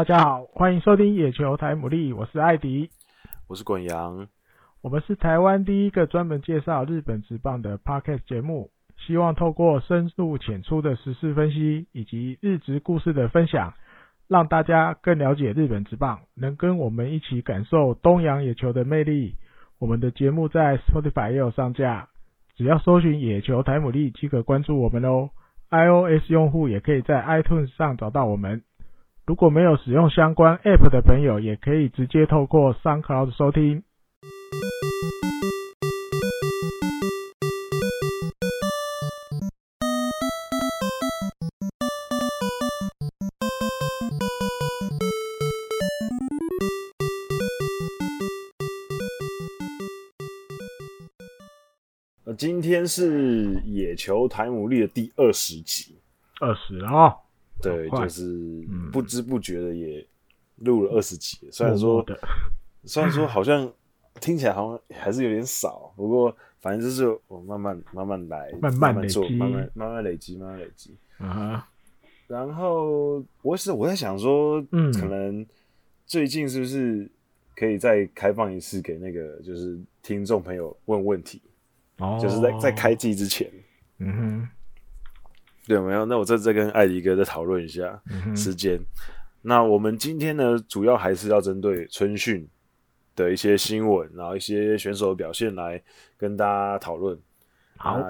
大家好，欢迎收听野球台牡蛎，我是艾迪，我是滚阳，我们是台湾第一个专门介绍日本职棒的 Podcast 节目，希望透过深入浅出的时事分析以及日职故事的分享，让大家更了解日本职棒，能跟我们一起感受东洋野球的魅力。我们的节目在 Spotify 也有上架，只要搜寻野球台牡蛎即可关注我们哦。iOS 用户也可以在 iTunes 上找到我们。如果没有使用相关 App 的朋友，也可以直接透过 SoundCloud 收听。今天是野球台牡蛎的第二十集，二十啊，对，就是不知不觉的也录了二十集。虽然说，虽然说好像听起来好像还是有点少，不过反正就是我慢慢慢慢来，慢慢做，慢慢慢慢累积，慢慢累积。嗯，然后我是我在想说，嗯，可能最近是不是可以再开放一次给那个就是听众朋友问问题。就是在在开季之前，嗯哼，对，没有。那我这再跟艾迪哥再讨论一下时间。嗯、那我们今天呢，主要还是要针对春训的一些新闻，然后一些选手的表现来跟大家讨论。好，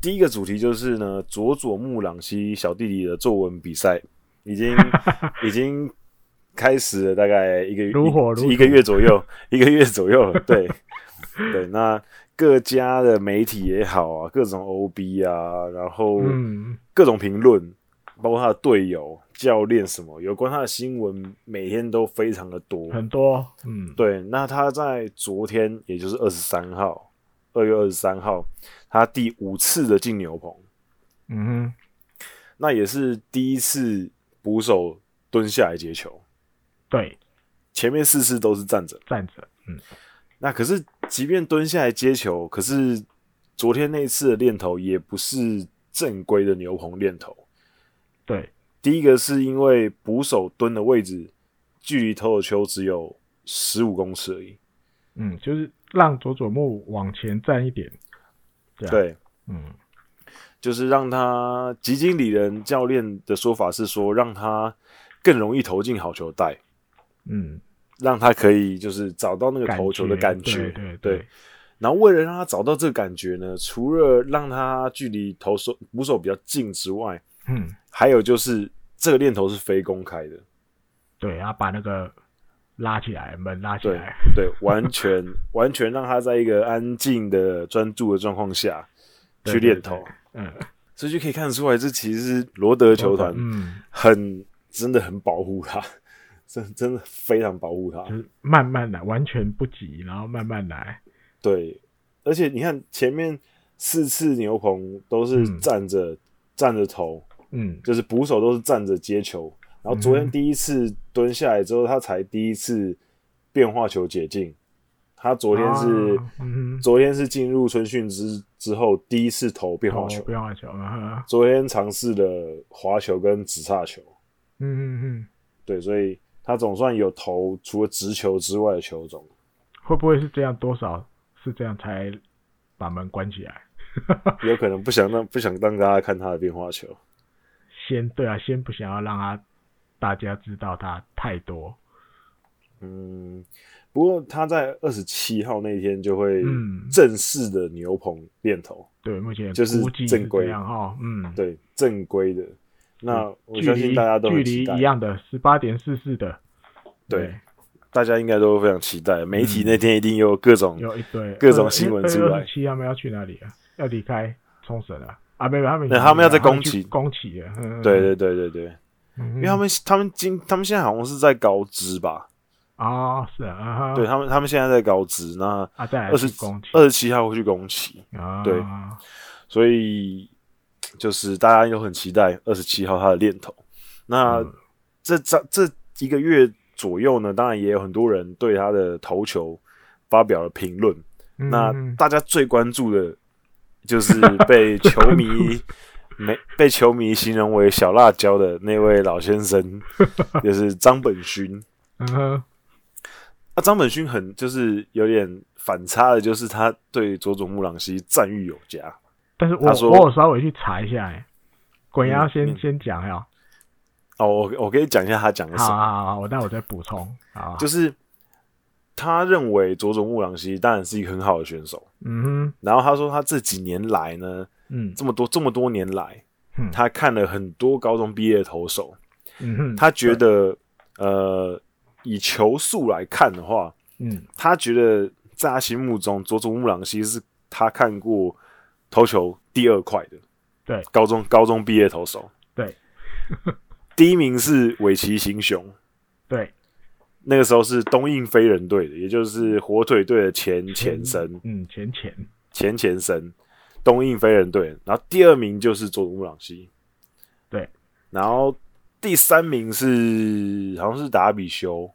第一个主题就是呢，佐佐木朗希小弟弟的作文比赛已经 已经开始了，大概一个月如火如一个月左右，一个月左右了。对 对，那。各家的媒体也好啊，各种 OB 啊，然后各种评论，嗯、包括他的队友、教练什么，有关他的新闻，每天都非常的多，很多。嗯，对。那他在昨天，也就是二十三号，二月二十三号，他第五次的进牛棚，嗯哼，那也是第一次捕手蹲下来接球。对，前面四次都是站着，站着。嗯。那可是，即便蹲下来接球，可是昨天那次的练头也不是正规的牛棚练头。对，第一个是因为捕手蹲的位置距离投的球只有十五公尺而已。嗯，就是让佐佐木往前站一点。对，对，嗯，就是让他吉经理人教练的说法是说，让他更容易投进好球带。嗯。让他可以就是找到那个投球的感觉，对对对，对。然后为了让他找到这个感觉呢，除了让他距离投手捕手比较近之外，嗯，还有就是这个练头是非公开的，对，然后把那个拉起来，门拉起来，对，对，完全 完全让他在一个安静的专注的状况下去练投，对对对，嗯，所以就可以看得出来，这其实是罗德球团，嗯，很真的很保护他。真真的非常保护他，就是慢慢来，完全不急，然后慢慢来。对，而且你看前面四次牛棚都是站着、嗯、站着投，嗯，就是捕手都是站着接球。然后昨天第一次蹲下来之后，他才第一次变化球解禁。他昨天是，啊嗯、昨天是进入春训之之后第一次投变化球，变化球。啊、昨天尝试了滑球跟直叉球。嗯嗯嗯，对，所以。他总算有投除了直球之外的球种，会不会是这样？多少是这样才把门关起来？有可能不想让不想让大家看他的变化球。先对啊，先不想要让他大家知道他太多。嗯，不过他在二十七号那天就会正式的牛棚练投。对，目前就是正规哈。嗯，对，正规的。那我相信大家都距离一样的十八点四四的，对，大家应该都非常期待。媒体那天一定有各种有一堆 各种新闻出来。七他们要去哪里啊？要离开冲绳了啊？没有，他们 他们要在宫崎，宫崎啊。对对对对对，因为他们他们今他们现在好像是在高知吧？啊，是啊，对他们他们现在在高知，那啊在二十二十七号会去宫崎啊，对，所以。就是大家又很期待二十七号他的练头，那、嗯、这这这一个月左右呢，当然也有很多人对他的投球发表了评论。嗯、那大家最关注的，就是 被球迷没被球迷形容为小辣椒的那位老先生，就是张本勋。嗯哼，啊，张本勋很就是有点反差的，就是他对佐佐木朗希赞誉有加。但是我我有稍微去查一下，哎，滚要先、嗯、先讲呀。哦，我我可以讲一下他讲的什么。好好好，我待会再补充。啊，就是他认为佐佐木朗希当然是一个很好的选手。嗯哼，然后他说他这几年来呢，嗯，这么多这么多年来，嗯，他看了很多高中毕业的投手。嗯哼，他觉得呃。以球速来看的话，嗯，他觉得在他心目中，佐佐木朗希是他看过投球第二快的，对，高中高中毕业投手，对，第一名是尾崎行雄，对，那个时候是东印飞人队的，也就是火腿队的前前身，嗯，前前。前前身，东印飞人队，然后第二名就是佐佐木朗希，对，然后。第三名是好像是达比修。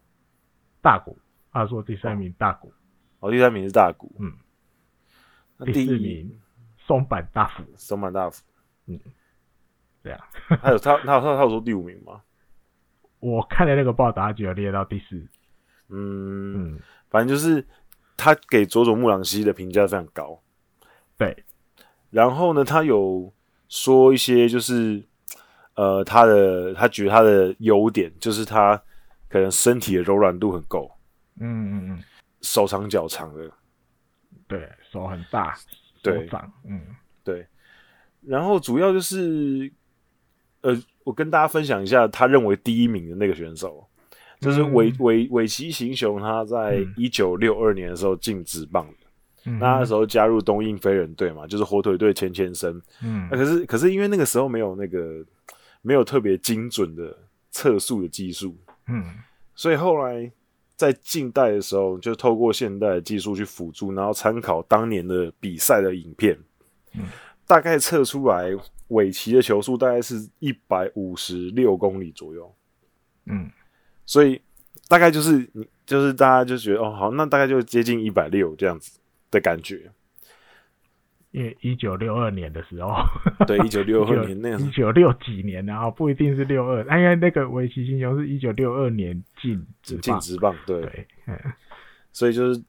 大谷，他说第三名大谷，哦，第三名是大谷，嗯，第四名松坂大辅，松坂大辅，嗯，对啊，还有他他他他有说第五名吗？我看了那个报道，他只有列到第四，嗯。嗯，反正就是他给佐佐木朗希的评价非常高，对，然后呢，他有说一些就是。呃，他的他觉得他的优点就是他可能身体的柔软度很够，嗯嗯嗯，手长脚长的，对手很大，手长，嗯。对。然后主要就是，呃，我跟大家分享一下他认为第一名的那个选手，就是尾尾尾崎行雄，他在一九六二年的时候进职棒的，嗯、那，那时候加入东印飞人队嘛，就是火腿队前前身，嗯，可是可是因为那个时候没有那个。没有特别精准的测速的技术，嗯，所以后来在近代的时候，就透过现代的技术去辅助，然后参考当年的比赛的影片，嗯，大概测出来尾崎的球速大概是一百五十六公里左右，嗯，所以大概就是你就是大家就觉得哦好，那大概就接近一百六这样子的感觉。因为一九六二年的时候，对，一九六二年那样，一九六几年然后不一定是六二，因为那个围棋新雄是一九六二年进进职棒，对，对所以就是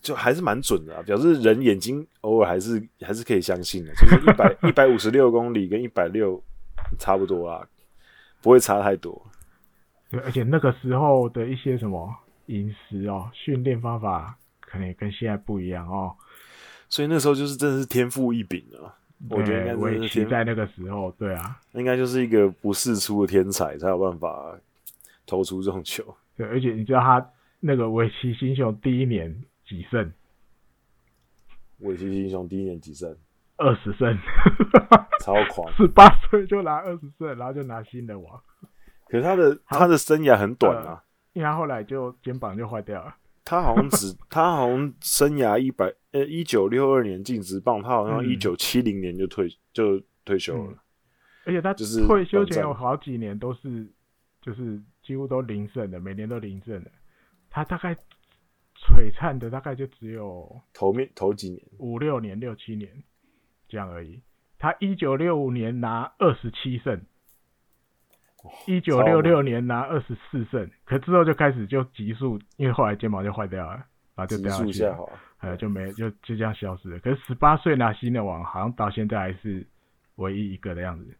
就还是蛮准的啊，表示人眼睛偶尔还是还是可以相信的，就是一百 一百五十六公里跟一百六差不多啊，不会差太多。对，而且那个时候的一些什么饮食哦，训练方法可能也跟现在不一样哦。所以那时候就是真的是天赋异禀啊！我觉得应该是在那个时候，对啊，应该就是一个不世出的天才才有办法投出这种球。对，而且你知道他那个围棋新雄第一年几胜？围棋新雄第一年几胜？二十胜，超狂！十八岁就拿二十胜，然后就拿新人王。可是他的他的生涯很短啊，呃、因为他后来就肩膀就坏掉了。他好像只，他好像生涯一百呃一九六二年进职棒，他好像一九七零年就退、嗯、就退休了、嗯，而且他就是退休前有好几年都是就是几乎都零胜的，每年都零胜的。他大概璀璨的大概就只有头面头几年五六年六七年这样而已。他一九六五年拿二十七胜。一九六六年拿二十四胜，可之后就开始就急速，因为后来肩膀就坏掉了，然后就掉下去了，呃，就没就就这样消失了。可是十八岁拿新的王，好像到现在还是唯一一个的样子。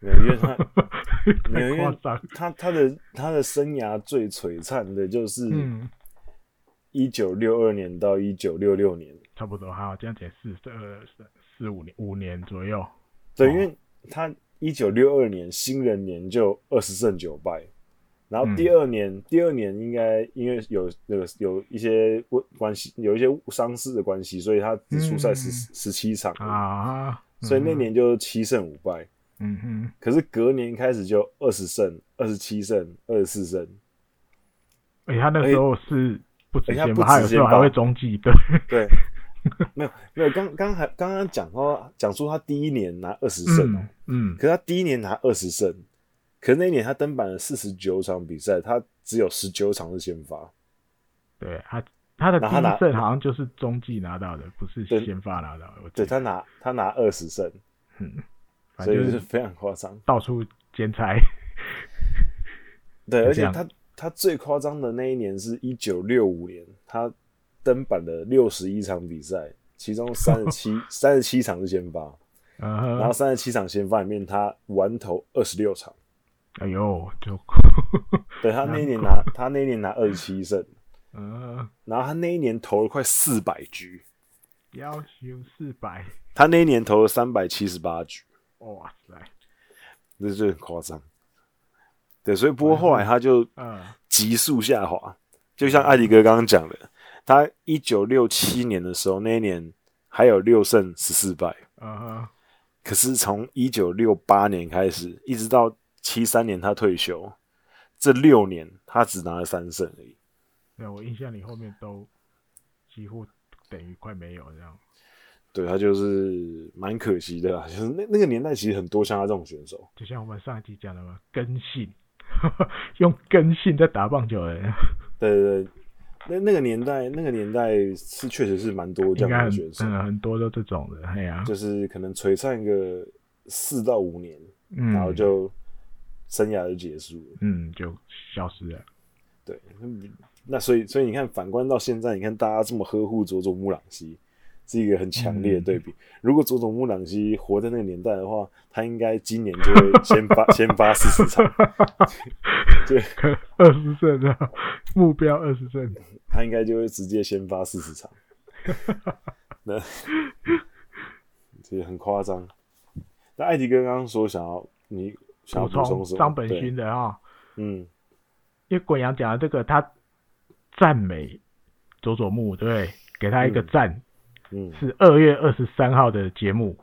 没有，因为他 没有，因为他他的他的生涯最璀璨的就是一九六二年到一九六六年，差不多，好，这样子四四四五年五年左右。对，因为他。一九六二年新人年就二十胜九败，然后第二年、嗯、第二年应该因为有那个有一些关关系，有一些伤势的关系，所以他只出赛十十七场啊，嗯、所以那年就七胜五败。嗯哼，可是隔年开始就二十胜、二十七胜、二十四胜。哎、欸，他那时候是不直接，欸、他有时候还会中继，对对。没有没有，刚刚还刚刚讲说讲出他第一年拿二十胜哦，嗯，可是他第一年拿二十胜，可是那一年他登板了四十九场比赛，他只有十九场是先发，对他他的第一胜好像就是中继拿到的，不是先发拿到的，对他拿他拿二十胜，嗯，所以是非常夸张，到处兼差。对，而且他他最夸张的那一年是一九六五年，他登板了六十一场比赛，其中三十七 三十七场是先发，uh -huh. 然后三十七场先发里面他完投二十六场，哎呦，就 对他那一年拿他那一年拿二十七胜，嗯、uh 然后他那一年投了快四百局，要求四百，他那一年投了三百七十八局，哇塞，这就很夸张。对，所以不过后来他就急速下滑，就像艾迪哥刚刚讲的，他一九六七年的时候，那一年还有六胜十四败，可是从一九六八年开始，一直到七三年他退休，这六年他只拿了三胜而已。对，我印象里后面都几乎等于快没有这样。对，他就是蛮可惜的啦，就是那那个年代其实很多像他这种选手，就像我们上一集讲的嘛，根性。用根性在打棒球的，对对对，那那个年代，那个年代是确实是蛮多这样的选手，很多都这种的，哎呀，就是可能璀璨个四到五年，嗯，然后就生涯就结束了，嗯，就消失了。对，那所以所以你看，反观到现在，你看大家这么呵护佐佐木朗希。是一个很强烈的对比。嗯、如果佐佐木朗希活在那个年代的话，他应该今年就会先发 先发四十场，对，二十胜啊，目标二十胜，他应该就会直接先发四十场。那这个很夸张。那艾迪哥刚刚说想要你想要补充？张本勋的啊，嗯，因为滚阳讲的这个，他赞美佐佐木，对？给他一个赞。嗯嗯，是二月二十三号的节目，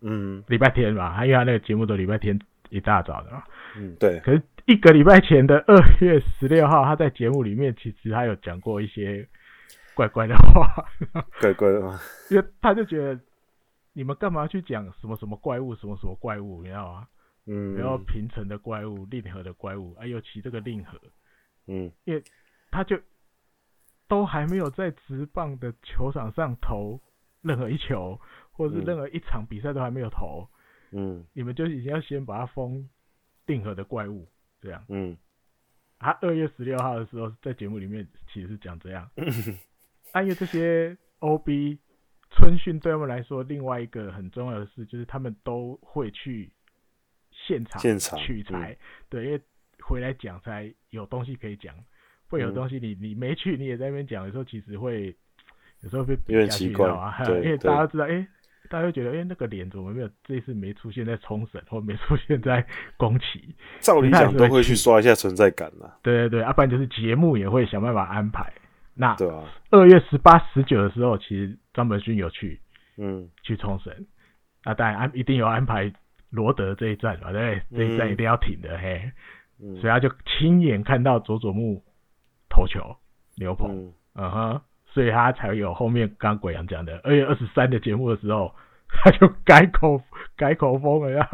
嗯，礼拜天吧，因为他那个节目都礼拜天一大早的嘛，嗯，对。可是一个礼拜前的二月十六号，他在节目里面其实他有讲过一些怪怪的话，怪怪的话，因为他就觉得你们干嘛去讲什么什么怪物，什么什么怪物，你知道吗？嗯，然后平成的怪物，令和的怪物，哎，尤其这个令和，嗯，因为他就。都还没有在直棒的球场上投任何一球，或者是任何一场比赛都还没有投，嗯，你们就已经要先把他封定和的怪物这样，嗯，他二月十六号的时候在节目里面其实是讲这样，因为这些 OB 春训对他们来说，另外一个很重要的事就是他们都会去现场现场取材，对，因为回来讲才有东西可以讲。会有东西你，你你没去，你也在那边讲，的时候其实会有时候会比较奇怪啊，因为大家知道，哎、欸，大家会觉得，哎、欸，那个脸怎么没有这次没出现在冲绳，或没出现在宫崎？照理讲都会去刷一下存在感啦。对对对，要、啊、不然就是节目也会想办法安排。那对啊，二月十八、十九的时候，其实张本勋有去，嗯，去冲绳，那当然安一定有安排罗德这一站吧？对，这一站一定要挺的，嗯、嘿、嗯，所以他就亲眼看到佐佐木。投球，牛棚，嗯，嗯哼，所以他才有后面刚鬼阳讲的二月二十三的节目的时候，他就改口 改口风了呀，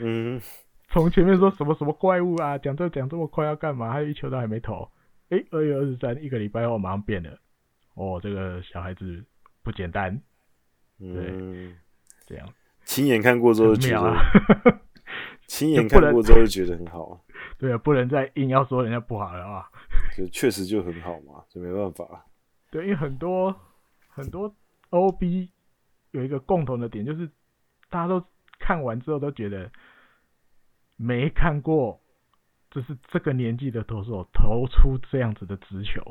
嗯，从前面说什么什么怪物啊，讲这讲这么快要干嘛？还有一球都还没投，诶、欸，二月二十三一个礼拜后马上变了，哦，这个小孩子不简单，对，嗯、这样，亲眼看过之后就觉得，亲眼看过之后就觉得很好，对啊，不能再硬要说人家不好了啊。就确实就很好嘛，就没办法。对，因为很多很多 OB 有一个共同的点，就是大家都看完之后都觉得没看过，就是这个年纪的投手投出这样子的直球，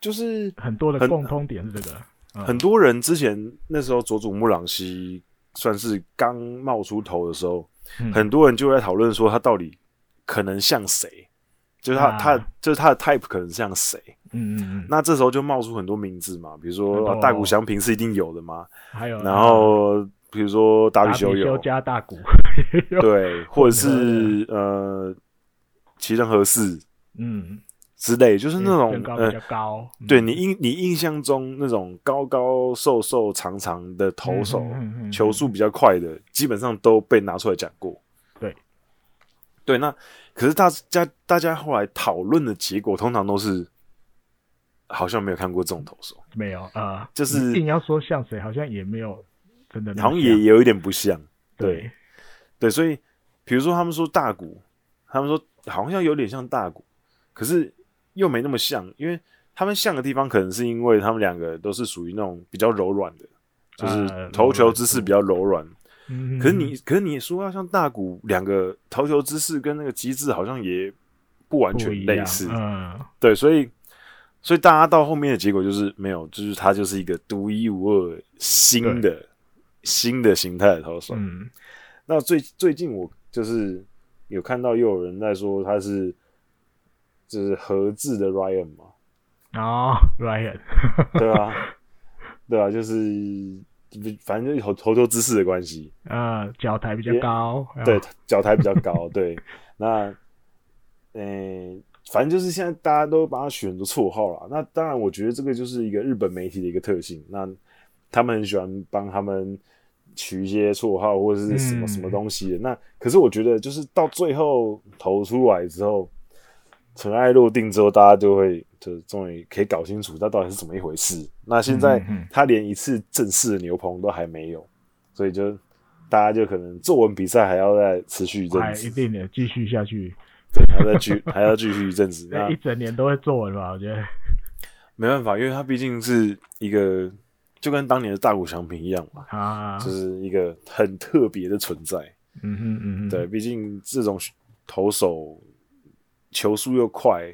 就是很多的共通点是这个。很，嗯、很多人之前那时候佐佐木朗希算是刚冒出头的时候，嗯，很多人就在讨论说他到底可能像谁。就是他，啊、他就是他的 type 可能像谁？嗯嗯嗯。那这时候就冒出很多名字嘛，比如说大谷翔平是一定有的嘛。还有，然后比如说达比修有加大谷，对，或者是呃崎田和士，嗯之类，就是那种高比较高。呃、对你印你印象中那种高高瘦瘦长长的投手，嗯嗯嗯、球速比较快的，基本上都被拿出来讲过。对，那。可是大家大家后来讨论的结果，通常都是好像没有看过这种投手，没有啊、呃，就是硬要说像谁，好像也没有真的好像也有一点不像。对对，对，所以比如说他们说大谷，他们说好像有点像大谷，可是又没那么像，因为他们像的地方可能是因为他们两个都是属于那种比较柔软的，就是投球姿势比较柔软。嗯、可是你，可是你说要像大谷，两个投球姿势跟那个机制好像也不完全类似。嗯，对，所以。所以大家到后面的结果就是没有，就是他就是一个独一无二新的新的形态的投手。嗯，那最最近我就是有看到又有人在说他是就是合制的 Ryan 嘛？哦，Ryan，对啊，对啊，就是反正就是投投球姿势的关系。呃，脚抬比较高，对，脚抬比较高，对，那嗯。欸反正就是现在大家都把他取很多绰号了。那当然，我觉得这个就是一个日本媒体的一个特性。那他们很喜欢帮他们取一些绰号或者是什么什么东西的。嗯、那可是我觉得，就是到最后投出来之后，尘埃落定之后，大家就会就终于可以搞清楚他到底是怎么一回事。那现在他连一次正式的牛棚都还没有，所以就大家就可能作文比赛还要再持续一阵子，一定的继续下去。对，还要再继 还要继续一阵子，那一整年都会作文吧？我觉得没办法，因为他毕竟是一个就跟当年的大谷翔平一样嘛，啊，就是一个很特别的存在。嗯哼嗯哼，对，毕竟这种投手球速又快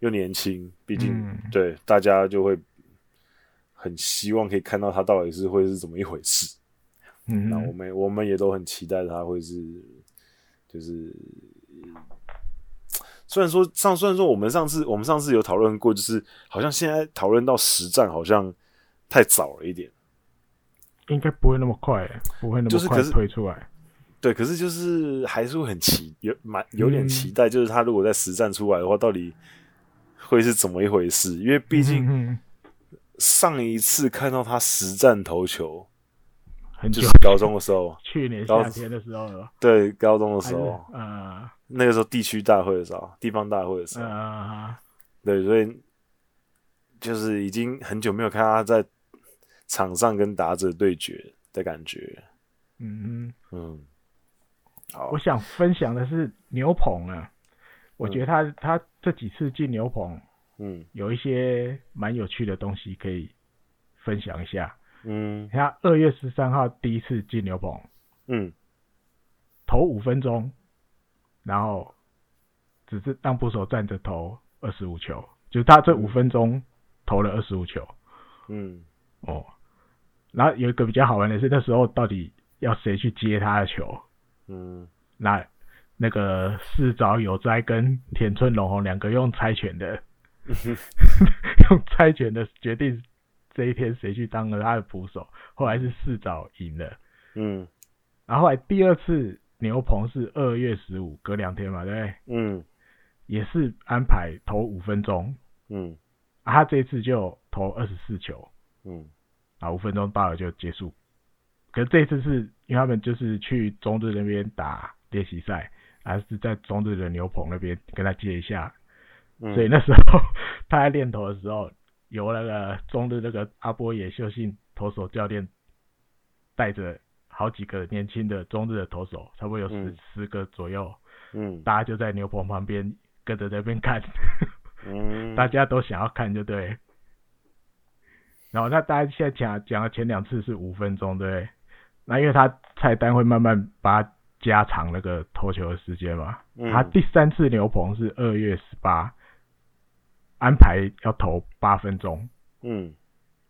又年轻，毕竟、嗯、对大家就会很希望可以看到他到底是会是怎么一回事。嗯，那我们我们也都很期待他会是就是。虽然说上，虽然说我们上次我们上次有讨论过，就是好像现在讨论到实战好像太早了一点，应该不会那么快，不会那么快推出来。对，可是就是还是会很期有蛮有点期待，就是他如果在实战出来的话，到底会是怎么一回事？因为毕竟上一次看到他实战投球。就是高中的时候，去年夏天的时候了。对，高中的时候，嗯，那个时候地区大会的时候，地方大会的时候，嗯，对，所以就是已经很久没有看他在场上跟打者对决的感觉。嗯嗯，好，我想分享的是牛棚啊，我觉得他他这几次进牛棚，嗯，有一些蛮有趣的东西可以分享一下。嗯，他二月十三号第一次进牛棚，嗯，投五分钟，然后只是让捕手站着投二十五球，就他这五分钟投了二十五球，嗯，哦，然后有一个比较好玩的是，那时候到底要谁去接他的球？嗯，那那个四沼有哉跟田村龙宏两个用猜拳的，用猜拳的决定。这一天谁去当了他的捕手？后来是四沼赢了，嗯，然后后来第二次牛棚是二月十五，隔两天嘛，对不对？嗯，也是安排投五分钟，嗯，啊、他这一次就投二十四球，嗯，啊，五分钟到了就结束。可是这一次是因为他们就是去中日那边打练习赛，还是在中日的牛棚那边跟他接一下，嗯、所以那时候 他在练投的时候。由那个中日那个阿波野秀信投手教练带着好几个年轻的中日的投手，差不多有十、嗯、十个左右，嗯，大家就在牛棚旁边跟着那边看，嗯，大家都想要看，就对。然后那大家现在讲讲了前两次是五分钟，对，那因为他菜单会慢慢把它加长那个投球的时间嘛，嗯，他第三次牛棚是二月十八。安排要投八分钟，嗯，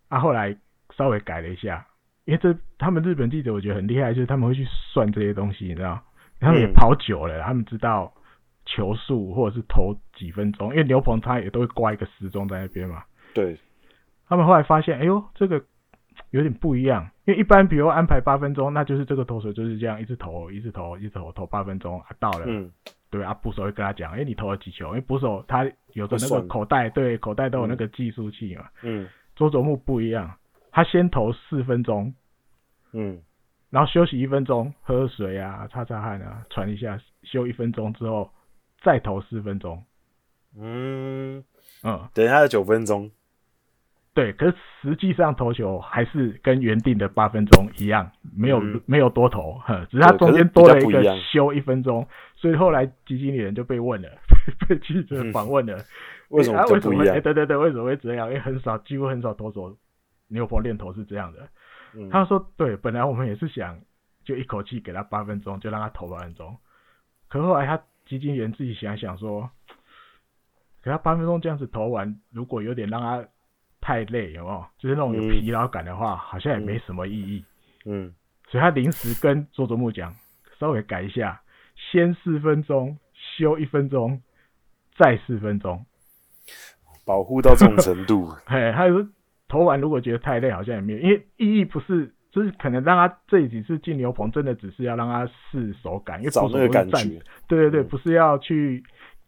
啊，后来稍微改了一下，因为这他们日本记者我觉得很厉害，就是他们会去算这些东西，你知道，他们也跑久了，他们知道球速或者是投几分钟，因为牛棚他也都会挂一个时钟在那边嘛，对，他们后来发现，哎呦，这个有点不一样，因为一般比如安排八分钟，那就是这个投手就是这样一直投，一直投，一直投，投八分钟啊，到了，嗯。对啊，捕手会跟他讲，哎，你投了几球？因为捕手他有的那个口袋，对，口袋都有那个计数器嘛。嗯。佐佐木不一样，他先投四分钟，嗯，然后休息一分钟，喝水啊，擦擦汗啊，喘一下，休一分钟之后再投四分钟。嗯嗯，等一下九分钟。对，可是实际上投球还是跟原定的八分钟一样，没有、嗯、没有多投，呵，只是他中间多了一个休一分钟，所以后来基金经理人就被问了，被记者访问了，嗯、为什么？哎，对对对，为什么会这样？因为很少，几乎很少投手牛棚练投是这样的。嗯、他说：“对，本来我们也是想就一口气给他八分钟，就让他投八分钟。可后来他基金人自己想想说，给他八分钟这样子投完，如果有点让他太累，有没有？就是那种有疲劳感的话，嗯、好像也没什么意义。嗯，嗯所以他临时跟佐佐木讲，稍微改一下，先四分钟，休一分钟，再四分钟，保护到这种程度。嘿，他说。”投完如果觉得太累，好像也没有，因为意义不是，就是可能让他这几次进牛棚，真的只是要让他试手感，因为找那个感觉。对对对，嗯、不是要去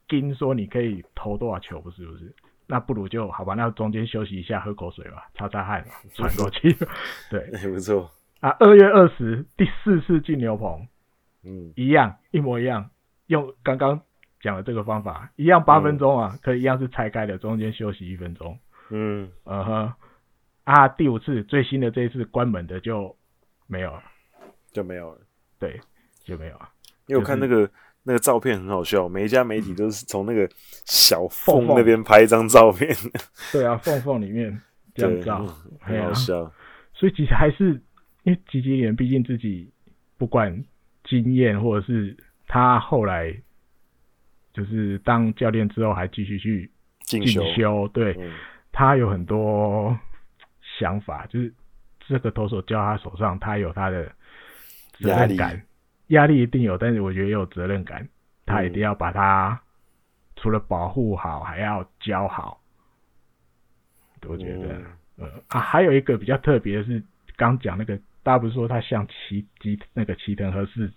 盯说你可以投多少球，不是不是。那不如就好吧，那中间休息一下，喝口水吧，擦擦汗，喘口气。对，也不错。啊，二月二十第四次进牛棚，嗯，一样一模一样，用刚刚讲的这个方法，一样八分钟啊，嗯、可以一样是拆开的，中间休息一分钟。嗯，嗯哼。啊，第五次最新的这一次关门的就没有了，就没有了。对，就没有了。因为我看那个、就是、那个照片很好笑，每一家媒体都是从那个小缝那边拍一张照片。对啊，缝缝里面 这样照，嗯、很好笑、啊。所以其实还是因为吉吉连毕竟自己不管经验，或者是他后来就是当教练之后还继续去进修，修，对、嗯、他有很多。想法就是这个投手交他手上，他有他的责任感，压力，一定有，但是我觉得也有责任感，他一定要把他除了保护好，还要教好。我觉得，嗯，呃啊，还有一个比较特别的是，刚讲那个，大家不是说他像齐吉那个齐藤和是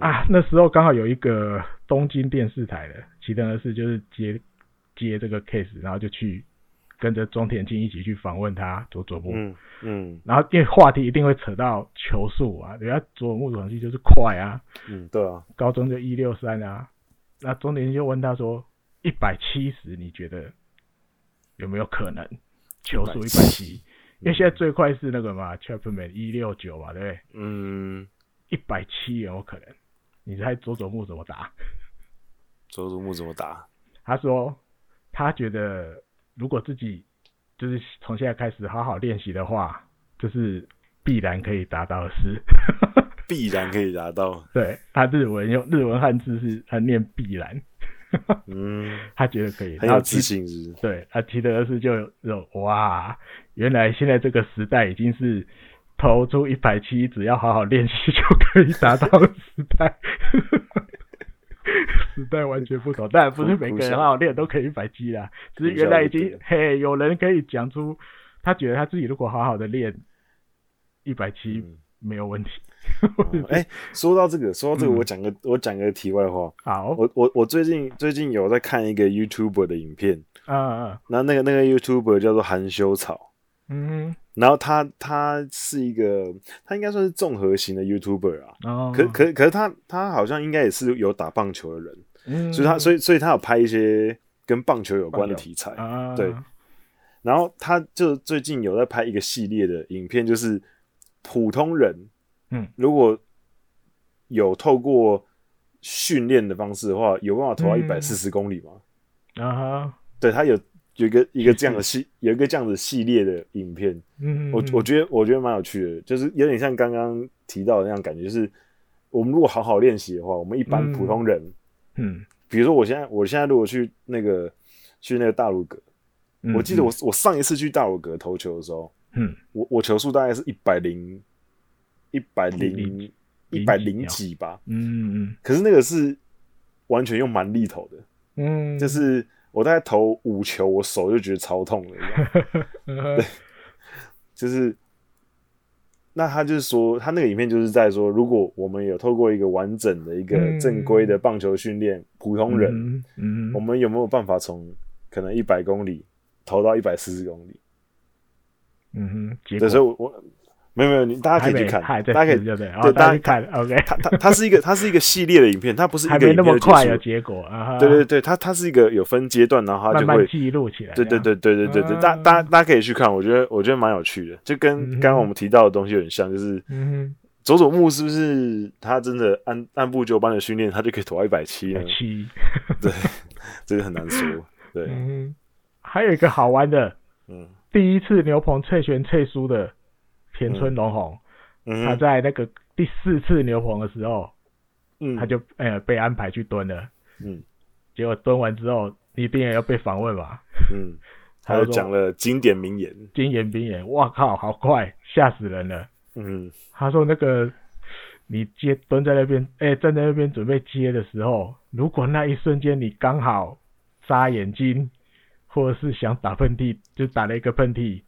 啊？那时候刚好有一个东京电视台的齐藤和是，就是接接这个 case，然后就去。跟着中田青一起去访问他佐佐木，嗯嗯，然后因为话题一定会扯到球速啊，人家佐佐木总是就是快啊，嗯，对啊，高中就一六三啊，那中田青就问他说一百七十你觉得有没有可能球速一百七？因为现在最快是那个嘛，Chapman 一六九嘛，对不对？嗯，一百七有可能？你猜佐佐木怎么答？佐佐木怎么答？他说他觉得。如果自己就是从现在开始好好练习的话，就是必然可以达到的事。必然可以达到。对，他日文用日文汉字是他念必然。嗯，他觉得可以，很有自信是，是。对，他提的是就有哇，原来现在这个时代已经是投出一百七，只要好好练习就可以达到的时代。时代完全不同，但不是每个人好好练都可以一百七啦。只是原来已经嘿，有人可以讲出，他觉得他自己如果好好的练一百七没有问题。哎、说到这个，说到这个，我讲个、嗯、我讲个题外话。好，我我我最近最近有在看一个 YouTuber 的影片，啊啊，那那个那个 YouTuber 叫做含羞草，嗯。然后他他是一个，他应该算是综合型的 YouTuber 啊。哦。可可可是他他好像应该也是有打棒球的人，嗯。所以他所以所以他有拍一些跟棒球有关的题材。啊。对。然后他就最近有在拍一个系列的影片，就是普通人，嗯，如果有透过训练的方式的话，有办法投到一百四十公里吗？啊哈。对他有。有一个一个这样的 系，有一个这样子系列的影片，嗯，我我觉得我觉得蛮有趣的，就是有点像刚刚提到的那样感觉，就是我们如果好好练习的话，我们一般普通人，嗯，比如说我现在我现在如果去那个去那个大鲁阁，我记得我我上一次去大鲁阁投球的时候，嗯，我我球速大概是一百零一百零一百零几吧，嗯嗯，可是那个是完全用蛮力投的，嗯，就是。我大概投五球，我手就觉得超痛了。对，就是，那他就是说，他那个影片就是在说，如果我们有透过一个完整的一个正规的棒球训练，普通人，嗯，我们有没有办法从可能一百公里投到一百四十公里？嗯哼，这时候我，没有没有，你大家可以去看，大家可以对对，大家去看。OK，它它它是一个它是一个系列的影片，它不是一个还没那么快有结果啊。对对对，它它是一个有分阶段，然后它就会记录起来。对对对对对对对，大大家大家可以去看，我觉得我觉得蛮有趣的，就跟刚刚我们提到的东西有点像，就是佐佐木是不是他真的按按部就班的训练，他就可以投到一百七呢？七，对，这个很难说。对，还有一个好玩的，嗯，第一次牛棚脆旋脆输的田村龙宏。嗯、他在那个第四次牛棚的时候，嗯，他就呃被安排去蹲了，嗯，结果蹲完之后，你兵也要被访问嘛，嗯，他就讲了经典名言，经典名言，哇靠，好快，吓死人了，嗯，他说那个你接蹲在那边，哎、欸，站在那边准备接的时候，如果那一瞬间你刚好眨眼睛，或者是想打喷嚏，就打了一个喷嚏。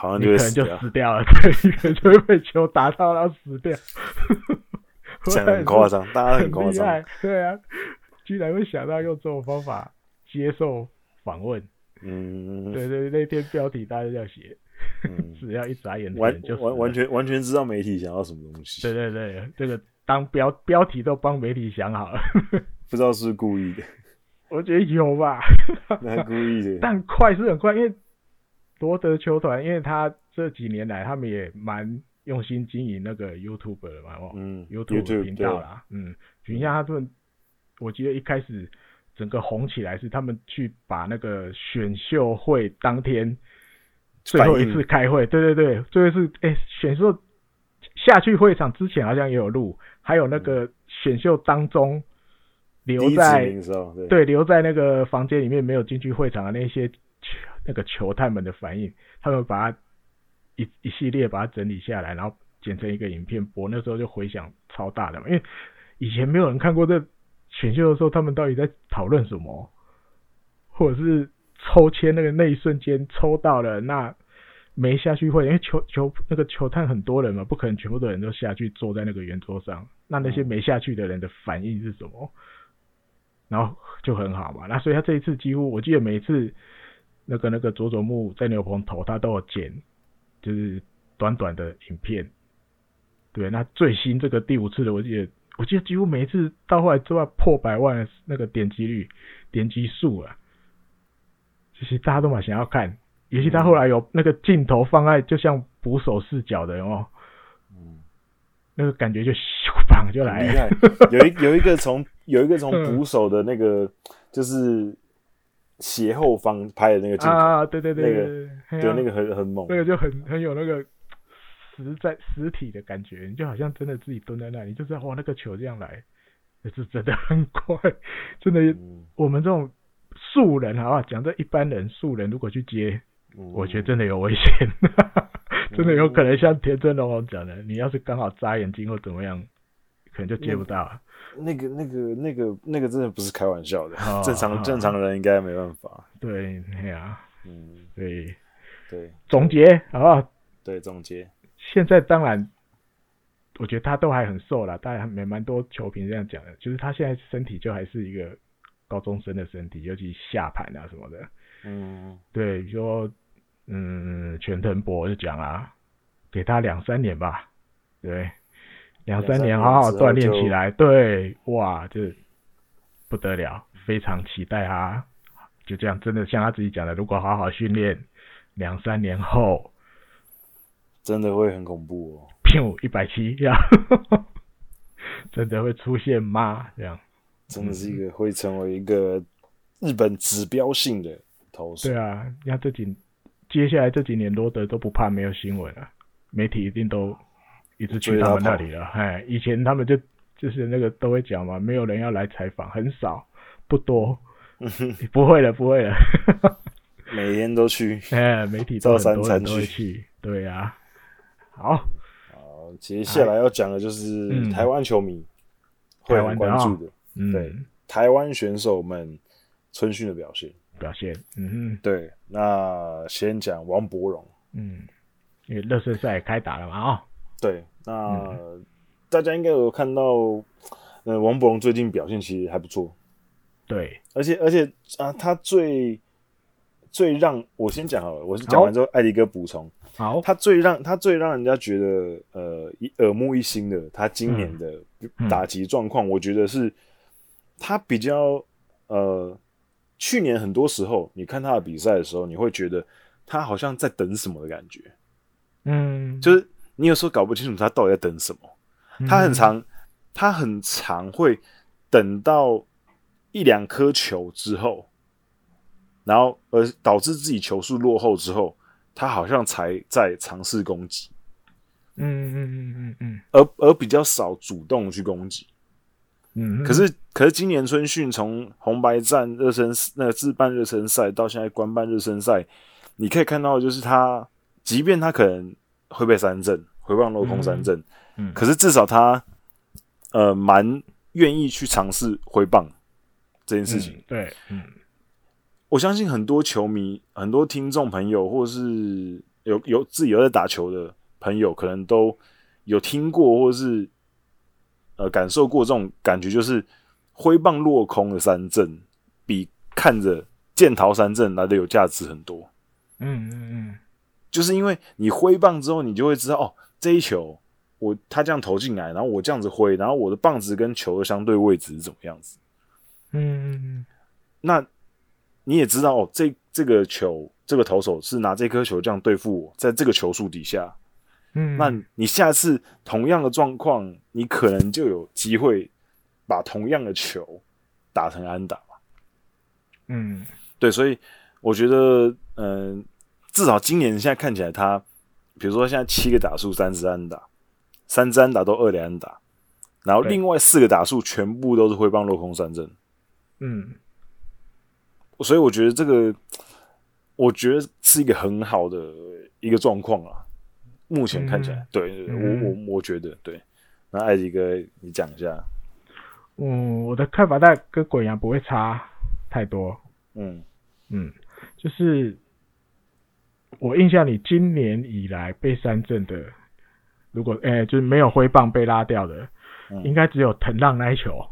好像你可能就死掉了，对，你可能就会被球打到然后死掉。讲得很夸张，大家很夸张，对啊，居然会想到用这种方法接受访问。嗯，对对，那天标题大家要写，嗯、只要一眨眼就完完完全完全知道媒体想要什么东西。对对对，这个当标标题都帮媒体想好了，不知道是故意的。我觉得有吧，蛮故意的，但快是很快，因为。罗德球团，因为他这几年来，他们也蛮用心经营那个 YouTube 的嘛，嗯，YouTube 频道啦，嗯，你像他们，我记得一开始整个红起来是他们去把那个选秀会当天最后一次开会，对对对，最后一次，哎，选秀下去会场之前好像也有录，还有那个选秀当中留在对，对留在那个房间里面没有进去会场的那些。那个球探们的反应，他们把它一一系列把它整理下来，然后剪成一个影片播。那时候就回响超大的嘛，因为以前没有人看过这选秀的时候，他们到底在讨论什么，或者是抽签那个那一瞬间抽到了，那没下去会，因为球球那个球探很多人嘛，不可能全部的人都下去坐在那个圆桌上，那那些没下去的人的反应是什么？然后就很好嘛，那所以他这一次几乎，我记得每一次。那个那个佐佐木在牛棚投，他都有剪，就是短短的影片。对，那最新这个第五次的，我记得我记得几乎每一次到后来都要破百万的那个点击率、点击数啊。其实大家都蛮想要看，尤其他后来有那个镜头放在，就像捕手视角的哦，嗯，那个感觉就咻棒就来了。有一有一个从有一个从 捕手的那个就是。斜后方拍的那个镜头。啊，对对对，那个对那个很很猛，那个就很很有那个实在实体的感觉，你就好像真的自己蹲在那里，就知道哇，那个球这样来，也是真的很快，真的，我们这种素人好不好？讲这一般人素人如果去接，我觉得真的有危险，真的有可能像田村龙宏讲的，你要是刚好眨眼睛或怎么样，可能就接不到。那个、那个、那个、那个真的不是开玩笑的，哦、正常、哦、正常的人应该没办法。对，对啊，嗯，对，对，总结好不好？对，总结。现在当然，我觉得他都还很瘦了，大家还蛮多球评这样讲的，就是他现在身体就还是一个高中生的身体，尤其下盘啊什么的。嗯，对，比如说，嗯，全藤博就讲啊，给他两三年吧，对。两三年好好锻炼起来，对，哇，这不得了，非常期待啊！就这样，真的像他自己讲的，如果好好训练，两三年后，真的会很恐怖哦。骗一百七这样，真的会出现吗？这样，真的是一个会成为一个日本指标性的投手。对啊，你看这几接下来这几年罗德都不怕没有新闻啊，媒体一定都。一直去他们那里了，哎，以前他们就就是那个都会讲嘛，没有人要来采访，很少，不多，不会了，不会了，每天都去，哎，媒体都很多人都会去，对呀、啊，好，好，接下来要讲的就是台湾球迷会很关注的，的哦、对，嗯、台湾选手们春训的表现，表现，嗯哼，对，那先讲王博荣，嗯，因为热身赛开打了嘛，啊、哦。对，那大家应该有看到，呃，王柏融最近表现其实还不错。对，而且而且啊，他最最让我先讲好了，我是讲完之后，艾迪哥补充。好，他最让他最让人家觉得呃耳目一新的，他今年的打击状况，我觉得是他比较呃，去年很多时候你看他的比赛的时候，你会觉得他好像在等什么的感觉，嗯，就是你有时候搞不清楚他到底在等什么，他很常他很常会等到一两颗球之后。然后，而导致自己球数落后之后，他好像才在尝试攻击，嗯嗯嗯嗯嗯，而而比较少主动去攻击，嗯。可是，可是今年春训从红白战热身那个自办热身赛到现在官办热身赛，你可以看到，就是他，即便他可能会被三振，挥棒落空三振，嗯，嗯，可是至少他，呃，蛮愿意去尝试挥棒这件事情，嗯、对，嗯。我相信很多球迷、很多听众朋友，或是有有自己有在打球的朋友，可能都有听过，或是呃感受过这种感觉，就是挥棒落空的三振，比看着剑桃三振来的有价值很多。嗯嗯嗯，就是因为你挥棒之后，你就会知道哦，这一球我他这样投进来，然后我这样子挥，然后我的棒子跟球的相对位置是怎么样子。嗯嗯嗯，那。你也知道哦，这这个球，这个投手是拿这颗球这样对付我，在这个球数底下，嗯，那你下次同样的状况，你可能就有机会把同样的球打成安打嘛。嗯，对，所以我觉得，嗯、呃，至少今年现在看起来他，他比如说现在七个打数三支安打，三支安打都二连安打，然后另外四个打数全部都是挥棒落空三振，嗯。所以我觉得这个，我觉得是一个很好的一个状况啊。目前看起来，嗯、对，我我我觉得对。那艾迪哥，你讲一下。嗯，我的看法大概跟鬼阳不会差太多。嗯嗯，就是我印象里今年以来被三振的，如果哎、欸，就是没有挥棒被拉掉的，嗯、应该只有藤浪那一球。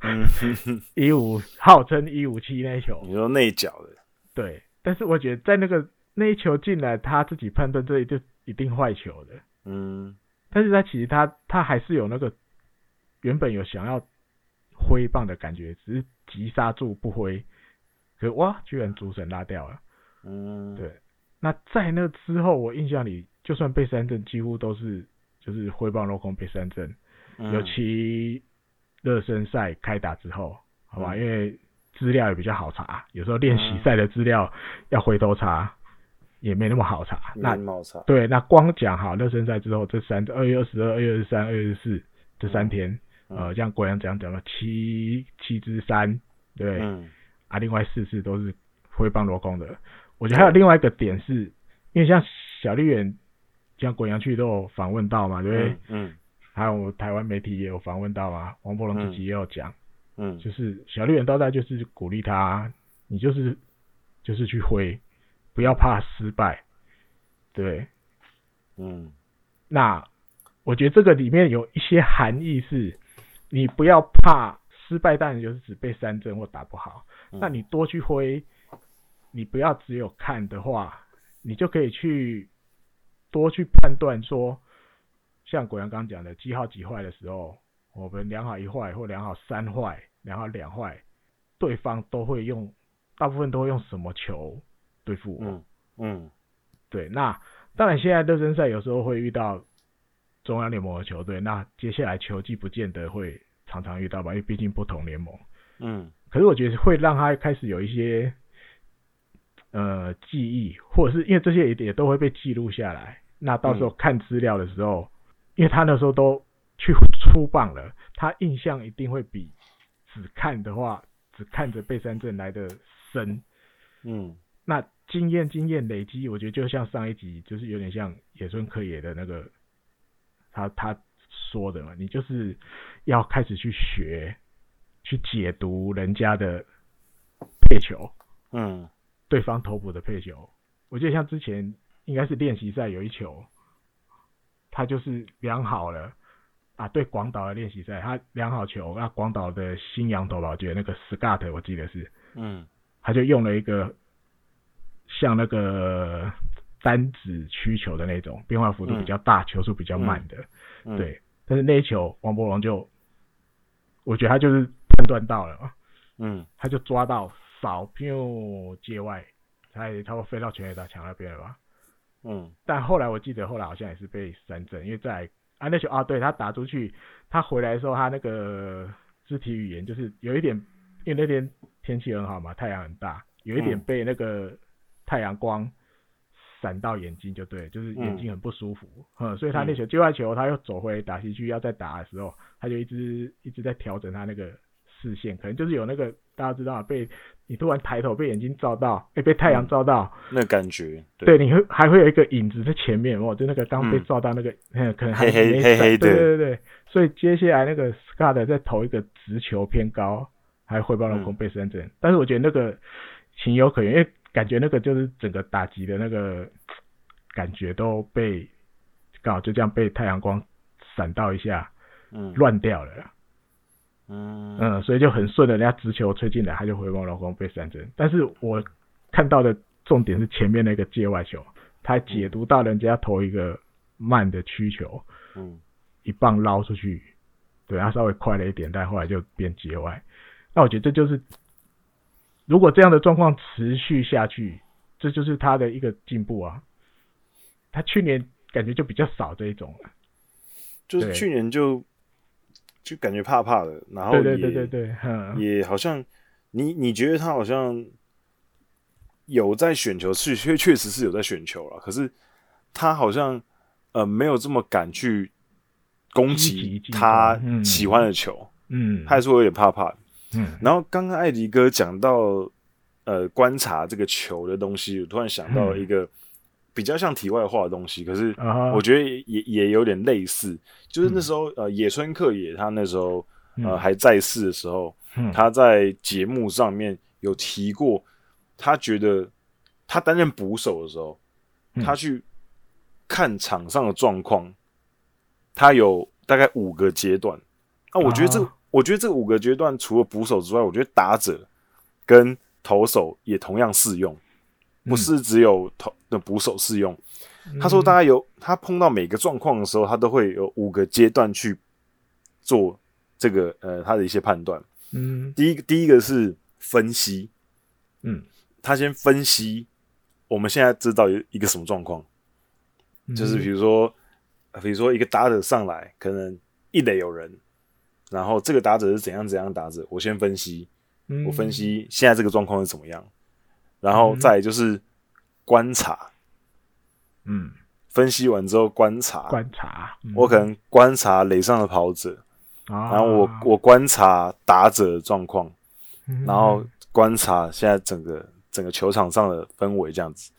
嗯，一五号称一五七那一球，你说内角的，对，但是我觉得在那个那一球进来，他自己判断这里就一定坏球的，嗯，但是他其实他他还是有那个原本有想要挥棒的感觉，只是急刹住不挥，可是哇，居然主审拉掉了，嗯，对，那在那之后，我印象里就算被三振，几乎都是就是挥棒落空被三振，嗯、尤其。热身赛开打之后，好吧，因为资料也比较好查，有时候练习赛的资料要回头查，也没那么好查。那对，那光讲好热身赛之后这三二月二十二、二月二十三、二月二十四这三天，呃，像国阳这样讲了七七支三，对，啊，另外四次都是挥棒落空的。我觉得还有另外一个点是，因为像小绿人，像国阳去都有访问到嘛，对不对？嗯。还有我台湾媒体也有访问到啊，王柏融自己也有讲，嗯，就是小绿人到大就是鼓励他，你就是就是去挥，不要怕失败，对，嗯，那我觉得这个里面有一些含义是，你不要怕失败，当然就是指被三振或打不好，嗯，那你多去挥，你不要只有看的话，你就可以去多去判断说。像国阳刚讲的，几号几坏的时候，我们两好一坏或两好三坏，两好两坏，对方都会用，大部分都会用什么球对付我？嗯嗯，对。那当然，现在热身赛有时候会遇到中央联盟的球队，那接下来球季不见得会常常遇到吧，因为毕竟不同联盟。嗯。可是我觉得会让他开始有一些呃记忆，或者是因为这些也也都会被记录下来，那到时候看资料的时候。嗯因为他那时候都去出棒了，他印象一定会比只看的话，只看着背山镇来的深。嗯，那经验经验累积，我觉得就像上一集，就是有点像野村克也的那个，他他说的嘛，你就是要开始去学，去解读人家的配球，嗯，对方投捕的配球。我记得像之前应该是练习赛有一球。他就是量好了啊，对广岛的练习赛，他量好球，那广岛的新洋投吧，我觉得那个 Scott 我记得是，嗯，他就用了一个像那个单指曲球的那种，变化幅度比较大，嗯、球速比较慢的，嗯、对。但是那一球王博龙就，我觉得他就是判断到了，嗯，他就抓到扫，飘界外，他也差不多飞到全垒打墙那边了吧，嗯。但后来我记得后来好像也是被三振，因为在啊那球啊，对他打出去，他回来的时候他那个肢体语言就是有一点，因为那天天气很好嘛，太阳很大，有一点被那个太阳光。闪到眼睛就对，就是眼睛很不舒服，嗯，所以他那球界外球，他又走回打西区要再打的时候，他就一直一直在调整他那个视线，可能就是有那个大家知道被你突然抬头被眼睛照到，哎、欸，被太阳照到，嗯、那感觉，对，对，你会还会有一个影子在前面哦，就那个刚被照到那个，嗯，可能还黑黑黑黑的，对。对对，所以接下来那个 Scott 再投一个直球偏高，还回报了空被三振，但是我觉得那个情有可原，因为。感觉那个就是整个打击的那个感觉都被刚好就这样被太阳光闪到一下，嗯，乱掉了，嗯嗯，所以就很顺的，人家直球吹进来，他就回望老公被三针。但是我看到的重点是前面那个界外球，他解读到人家投一个慢的曲球，嗯，一棒捞出去，对，他稍微快了一点，但后来就变界外。那我觉得这就是。如果这样的状况持续下去，这就是他的一个进步啊。他去年感觉就比较少这一种了，就是去年就就感觉怕怕的，然后对对对对对，也好像你你觉得他好像有在选球，是确确实是有在选球了，可是他好像呃没有这么敢去攻击他喜欢的球，嗯，他还是会有点怕怕的。嗯，然后刚刚艾迪哥讲到，呃，观察这个球的东西，我突然想到一个比较像题外话的东西，可是我觉得也也有点类似，就是那时候呃，野村克也他那时候呃还在世的时候，他在节目上面有提过，他觉得他担任捕手的时候，他去看场上的状况，他有大概五个阶段，那我觉得这。我觉得这五个阶段除了捕手之外，我觉得打者跟投手也同样适用，不是只有投的捕手适用。他说，大概有他碰到每个状况的时候，他都会有五个阶段去做这个呃他的一些判断。嗯，第一个第一个是分析，嗯，他先分析我们现在知道有一个什么状况，就是比如说，比如说一个打者上来，可能一垒有人。然后这个打者是怎样怎样打者，我先分析，嗯、我分析现在这个状况是怎么样，然后再就是观察，嗯，分析完之后观察，观察，嗯、我可能观察垒上的跑者，啊、然后我我观察打者的状况，嗯、然后观察现在整个整个球场上的氛围这样子，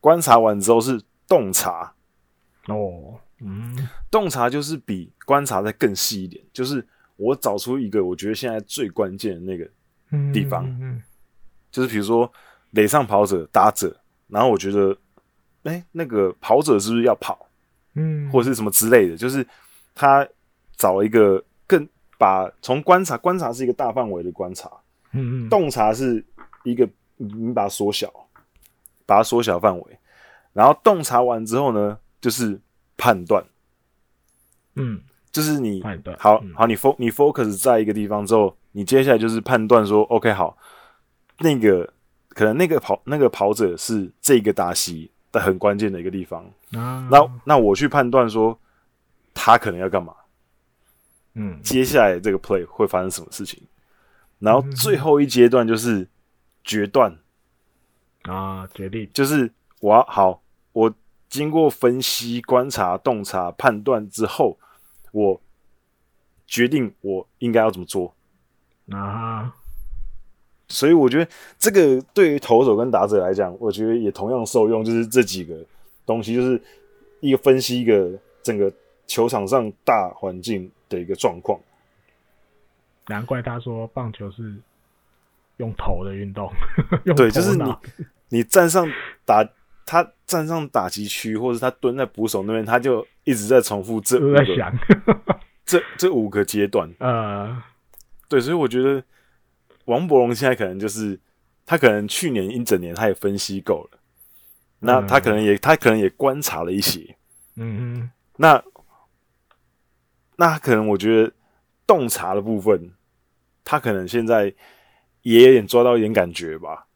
观察完之后是洞察，哦，嗯，洞察就是比观察再更细一点，就是。我找出一个我觉得现在最关键的那个地方，嗯、就是比如说垒上跑者打者，然后我觉得，哎、欸，那个跑者是不是要跑，嗯，或者是什么之类的，就是他找一个更把从观察观察是一个大范围的观察，嗯嗯，洞察是一个你把它缩小，把它缩小范围，然后洞察完之后呢，就是判断，嗯。就是你好好，你 fo 你 focus 在一个地方之后，你接下来就是判断说，OK，好，那个可能那个跑那个跑者是这个达西的很关键的一个地方，啊、那那我去判断说他可能要干嘛，嗯，接下来这个 play 会发生什么事情，然后最后一阶段就是决断。啊，决定。就是我要好，我经过分析、观察、洞察、判断之后。我决定我应该要怎么做。啊，所以我觉得这个对于投手跟打者来讲，我觉得也同样受用，就是这几个东西，就是一个分析一个整个球场上大环境的一个状况。难怪他说棒球是用头的运动，对，就是你你站上打他站上打击区，或者他蹲在捕手那边，他就。一直在重复这五个，在想这这五个阶段，呃，对，所以我觉得王柏融现在可能就是他可能去年一整年他也分析够了，那他可能也他可能也观察了一些，嗯嗯，那那可能我觉得洞察的部分，他可能现在也有点抓到一点感觉吧，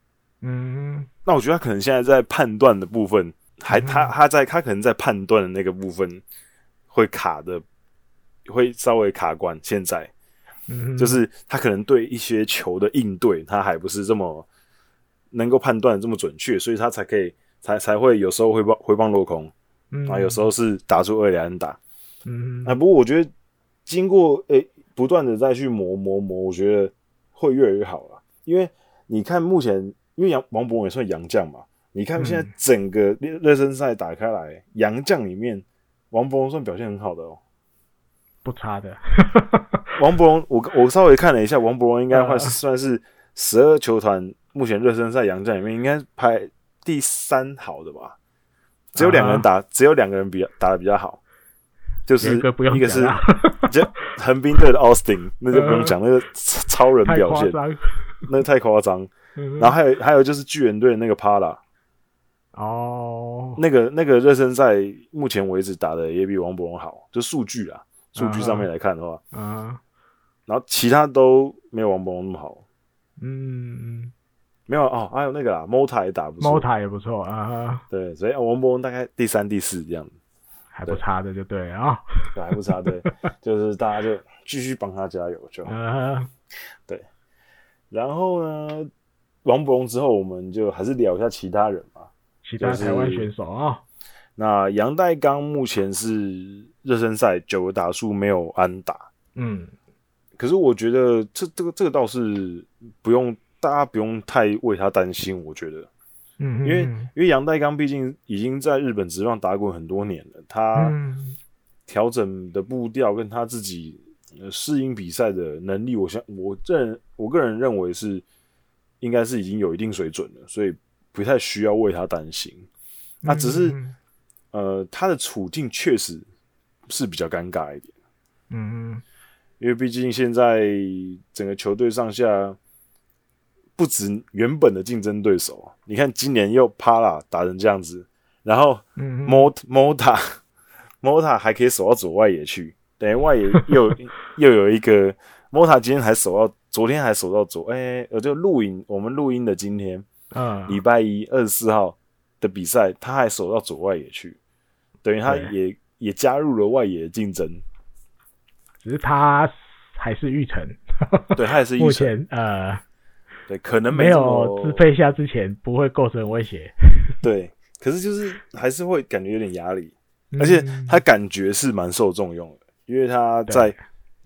嗯，那我觉得他可能现在在判断的部分，还他他在他可能在判断的那个部分会卡的，会稍微卡关，现在。嗯，就是他可能对一些球的应对，他还不是这么能够判断这么准确，所以他才可以才才会有时候会帮会帮落空，嗯，啊，有时候是打出二连打，嗯，啊，不过我觉得经过诶、欸、不断的再去磨磨磨，我觉得会越来越好了。因为你看目前，因为杨王柏融也算洋将嘛，你看现在整个热热身赛打开来，洋将里面王柏融算表现很好的哦。不差的，王柏融，我我稍微看了一下，王柏融应该会算是十二球团目前热身赛洋将里面应该排第三好的吧？只有两个人打，只有两个人比较打的比较好，就是一个是这 横滨队的 Austin，那就不用讲，那个超人表现，那个太夸张。然后还有还有就是巨人队的那个 Parra，哦，那个那个热身赛目前为止打的也比王博龙好，就数据啊。数据上面来看的话，啊，然后其他都没有王博龙那么好，嗯，没有哦，还有那个啦，Mota 也打不错，Mota 也不错啊，对，所以王柏融大概第三、第四这样，还不差的就对啊，对，还不差，对，就是大家就继续帮他加油就 对，然后呢，王博龙之后，我们就还是聊一下其他人嘛，其他台湾选手啊。那杨代刚目前是热身赛九个打数没有安打，嗯，可是我觉得这这个这个倒是不用大家不用太为他担心，我觉得，嗯，因为因为杨代刚毕竟已经在日本职棒打滚很多年了，他调整的步调跟他自己适应比赛的能力，我想我认我个人认为是应该是已经有一定水准了，所以不太需要为他担心，那只是。呃，他的处境确实是比较尴尬一点，嗯，因为毕竟现在整个球队上下不止原本的竞争对手，你看今年又 Parra 打成这样子，然后 Mota Mota Mota 还可以守到左外野去，等于外野又 又有一个 Mota 今天还守到，昨天还守到左，哎、欸，我就录影，我们录音的今天，嗯，礼拜一二十四号的比赛，他还守到左外野去。等于他也也加入了外野的竞争，只是他还是玉成，对，他也是玉成。目前呃，对，可能没有支配下之前不会构成威胁。对，可是就是还是会感觉有点压力，而且他感觉是蛮受重用的，因为他在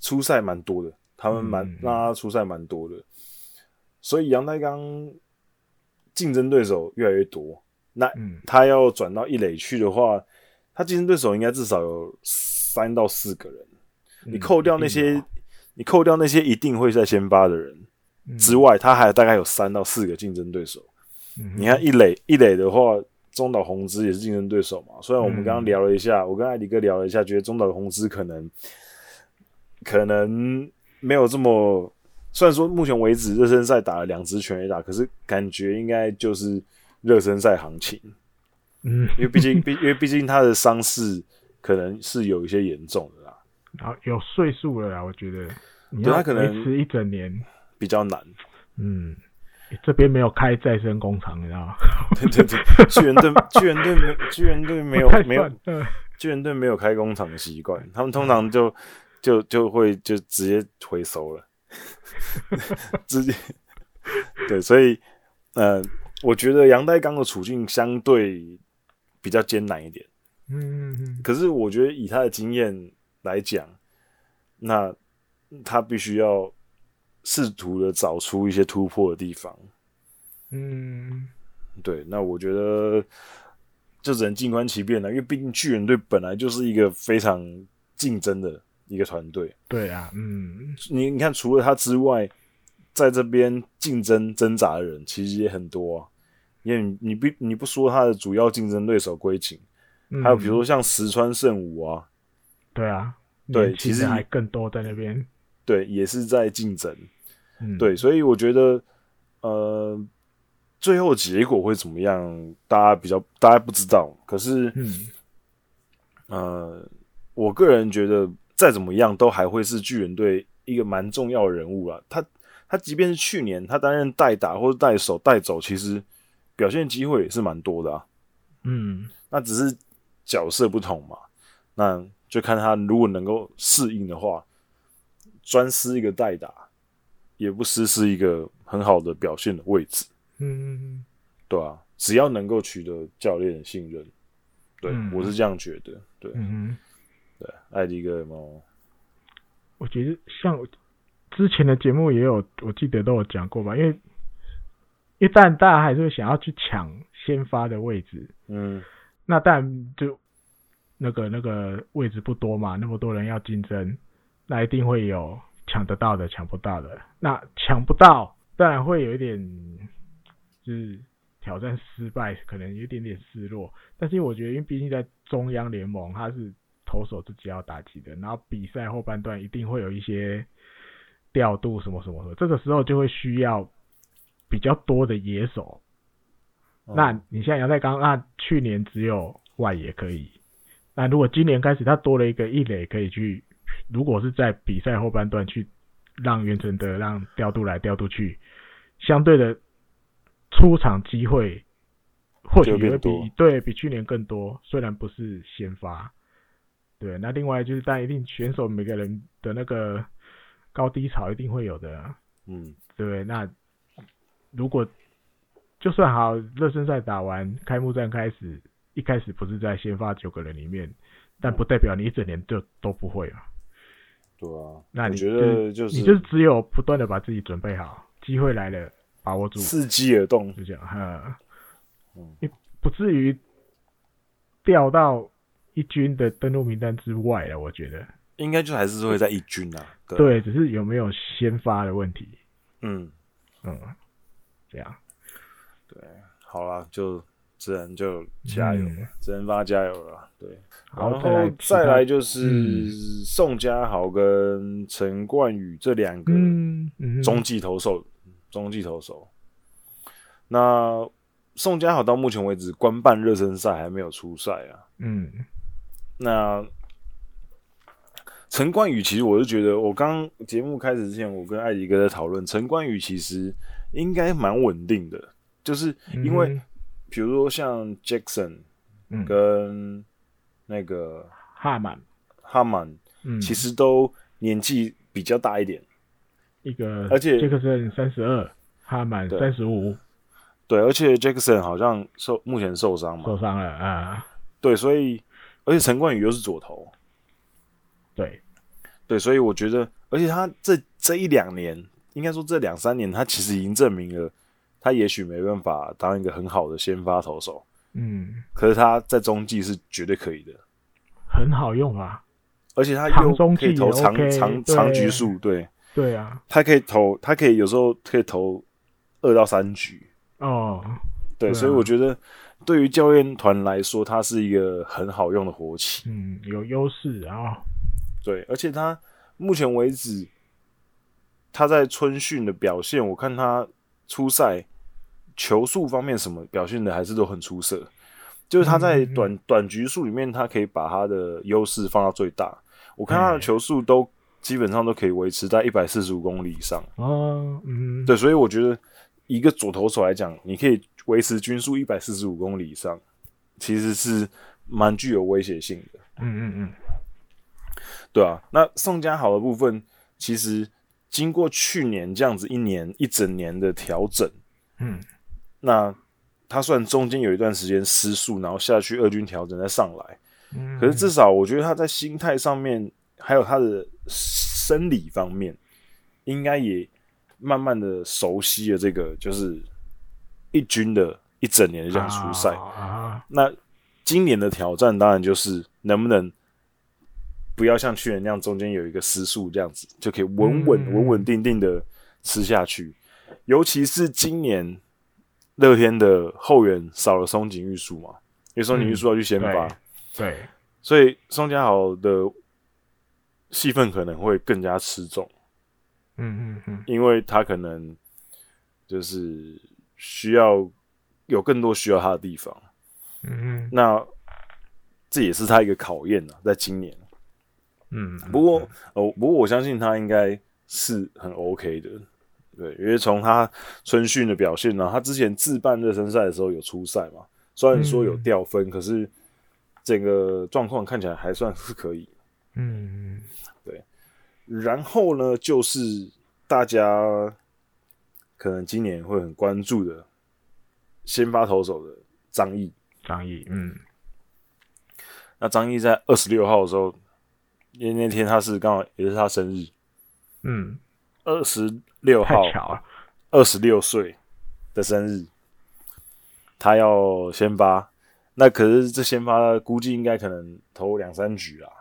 初赛蛮多的，他们蛮让他出赛蛮多的，所以阳岱钢竞争对手越来越多，那他要转到一垒去的话。他竞争对手应该至少有三到四个人，你扣掉那些，你扣掉那些一定会在先发的人之外，他还大概有三到四个竞争对手。你看一垒一垒的话，中岛宏之也是竞争对手嘛。虽然我们刚刚聊了一下，我跟艾迪哥聊了一下，觉得中岛宏之可能可能没有这么，虽然说目前为止热身赛打了两支全垒打，可是感觉应该就是热身赛行情。嗯，因为毕竟，毕因为毕竟他的伤势可能是有一些严重的啦，啊，有岁数了啦，我觉得，对他可能维持一整年比较难。嗯，这边没有开再生工厂，你知道吗？对对对，巨人队，巨人队没，巨人队没有没有，巨人队没有开工厂的习惯，他们通常就就就会就直接回收了，直接对，所以呃，我觉得杨代刚的处境相对。比较艰难一点，嗯嗯嗯。可是我觉得以他的经验来讲，那他必须要试图的找出一些突破的地方。嗯，对。那我觉得就只能静观其变了，因为毕竟巨人队本来就是一个非常竞争的一个团队。对啊，嗯。你你看，除了他之外，在这边竞争挣扎的人其实也很多啊。因为你你不你不说他的主要竞争对手龟井，还有比如说像石川圣武啊，对啊，对，其实还更多在那边，对，也是在竞争，对，所以我觉得，呃，最后结果会怎么样？大家比较大家不知道。可是，嗯，呃，我个人觉得再怎么样都还会是巨人队一个蛮重要的人物啊。他他即便是去年他担任代打或者代手带走，其实表现机会也是蛮多的啊。嗯，那只是角色不同嘛。那就看他如果能够适应的话，专司一个代打，也不失是一个很好的表现的位置。嗯嗯嗯，对啊，只要能够取得教练的信任，对、嗯、我是这样觉得。对，嗯对，艾迪哥有没有？我觉得像之前的节目也有，我记得都有讲过吧。因为，因为当然大家还是会想要去抢先发的位置。嗯，那但就那个那个位置不多嘛，那么多人要竞争，那一定会有抢得到的，抢不到的。那抢不到，当然会有一点。就是挑战失败，可能有一点点失落。但是我觉得，因为毕竟在中央联盟，他是投手自己要打击的，然后比赛后半段一定会有一些调度什么什么的，这个时候就会需要比较多的野手。嗯、那你像阳岱钢，那去年只有外野可以，那如果今年开始他多了一个一垒可以去，如果是在比赛后半段去让袁成德让调度来调度去，相对的。出场机会或许也会比对比去年更多，虽然不是先发。对，那另外就是，但一定选手每个人的那个高低潮一定会有的。嗯，对。那如果就算好热身赛打完，开幕战开始，一开始不是在先发九个人里面，但不代表你一整年就都不会啊。对啊，那你觉得就是你就是只有不断的把自己准备好，机会来了。把握住，伺机而动，就这样哈。嗯，你不至于掉到一军的登录名单之外了，我觉得应该就还是会在一军啊。对，对，只是有没有先发的问题。嗯嗯，这样。对，好了，就只能就加油，嗯、只能帮他加油了。对，然后再来就是宋家豪跟陈冠宇这两个中继投手。中继投手，那宋家豪到目前为止官办热身赛还没有出赛啊。嗯，那陈冠宇其实我是觉得，我刚节目开始之前，我跟艾迪哥在讨论，陈冠宇其实应该蛮稳定的，就是因为比如说像 Jackson 跟那个哈曼哈曼，其实都年纪比较大一点。一个，而且杰克森三十二，哈曼三十五，对，而且 Jackson 好像受目前受伤嘛，受伤了啊，对，所以而且陈冠宇又是左投，对，对，所以我觉得，而且他这这一两年，应该说这两三年，他其实已经证明了，他也许没办法当一个很好的先发投手，嗯，可是他在中继是绝对可以的，很好用啊，而且他又可以投长长长局数，对。对啊，他可以投，他可以有时候可以投二到三局哦。对，所以我觉得对于教练团来说，他是一个很好用的活棋。嗯，有优势啊。对，而且他目前为止他在春训的表现，我看他初赛球速方面什么表现的还是都很出色。就是他在短、嗯、短局数里面，他可以把他的优势放到最大。我看他的球速都。基本上都可以维持在一百四十五公里以上哦，嗯，对，所以我觉得一个左投手来讲，你可以维持均速一百四十五公里以上，其实是蛮具有威胁性的。嗯嗯嗯，对啊。那宋佳豪的部分，其实经过去年这样子一年一整年的调整，嗯，那他虽然中间有一段时间失速，然后下去二军调整再上来，嗯，可是至少我觉得他在心态上面。还有他的生理方面，应该也慢慢的熟悉了这个，就是一军的一整年的这样出赛。啊、那今年的挑战当然就是能不能不要像去年那样中间有一个失速这样子，就可以稳稳稳稳定定的吃下去。尤其是今年乐天的后援少了松井玉树嘛，因为松井玉树要去先发，嗯，对，所以松家豪的。戏份可能会更加吃重，嗯嗯嗯，因为他可能就是需要有更多需要他的地方。嗯，那这也是他一个考验呢，在今年。嗯，不过哦，不过我相信他应该是很 OK 的。对，因为从他春训的表现呢，他之前自办热身赛的时候有出赛嘛，虽然说有掉分，嗯、可是整个状况看起来还算是可以。嗯，对。然后呢，就是大家可能今年会很关注的先发投手的张毅。张毅，嗯，那张毅在二十六号的时候，因为那天他是刚好也是他生日，嗯，二十六号，太巧了，二十六岁的生日，他要先发，那可是这先发估计应该可能投两三局啊。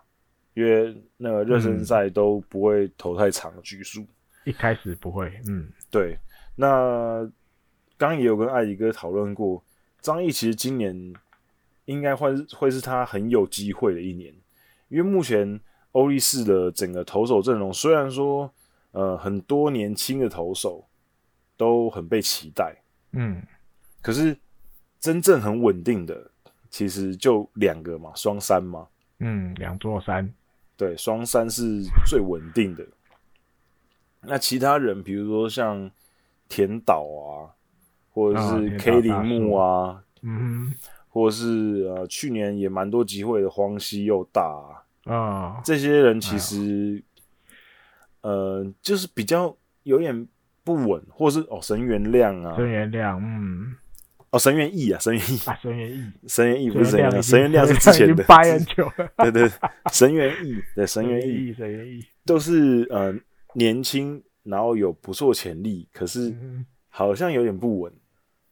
因为那个热身赛都不会投太长的局数，一开始不会，嗯，对。那刚刚也有跟艾迪哥讨论过，张毅其实今年应该会会是他很有机会的一年，因为目前欧力士的整个投手阵容虽然说呃很多年轻的投手都很被期待，嗯，可是真正很稳定的其实就两个嘛，双三嘛，嗯，两座山。对，双三是最稳定的。那其他人，比如说像田岛啊，或者是 K 铃木啊，嗯，或者是呃去年也蛮多机会的荒西又大啊，哦、这些人其实，哎、呃，就是比较有点不稳，或是哦神原亮啊，神原亮，嗯。哦，神原义啊，神原义啊，神原义，神原义不是神原亮，神原亮是之前的，八很久了。对对，神原义，对神原义，神原义都是呃年轻，然后有不错潜力，可是好像有点不稳，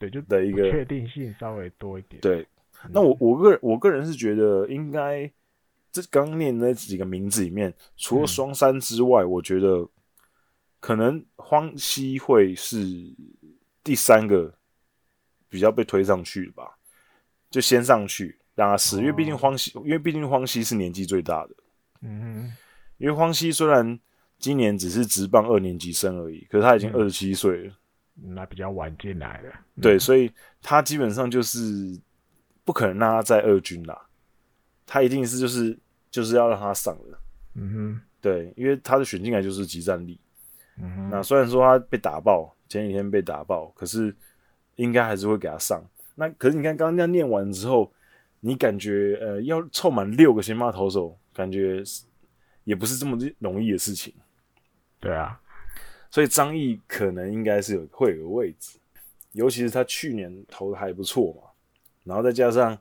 对，就的一个确定性稍微多一点。对，那我我个人我个人是觉得应该这刚念那几个名字里面，除了双山之外，我觉得可能荒西会是第三个。比较被推上去吧，就先上去让他试，因为毕竟荒西，因为毕竟荒西是年纪最大的。嗯，因为荒西虽然今年只是职棒二年级生而已，可是他已经二十七岁了，那比较晚进来的。对，所以他基本上就是不可能让他在二军啦，他一定是就是就是要让他上的。嗯哼，对，因为他的选进来就是集战力。嗯哼，那虽然说他被打爆，前几天被打爆，可是。应该还是会给他上。那可是你看刚刚那样念完之后，你感觉呃要凑满六个先发投手，感觉也不是这么容易的事情。对啊，所以张毅可能应该是有会有个位置，尤其是他去年投的还不错嘛，然后再加上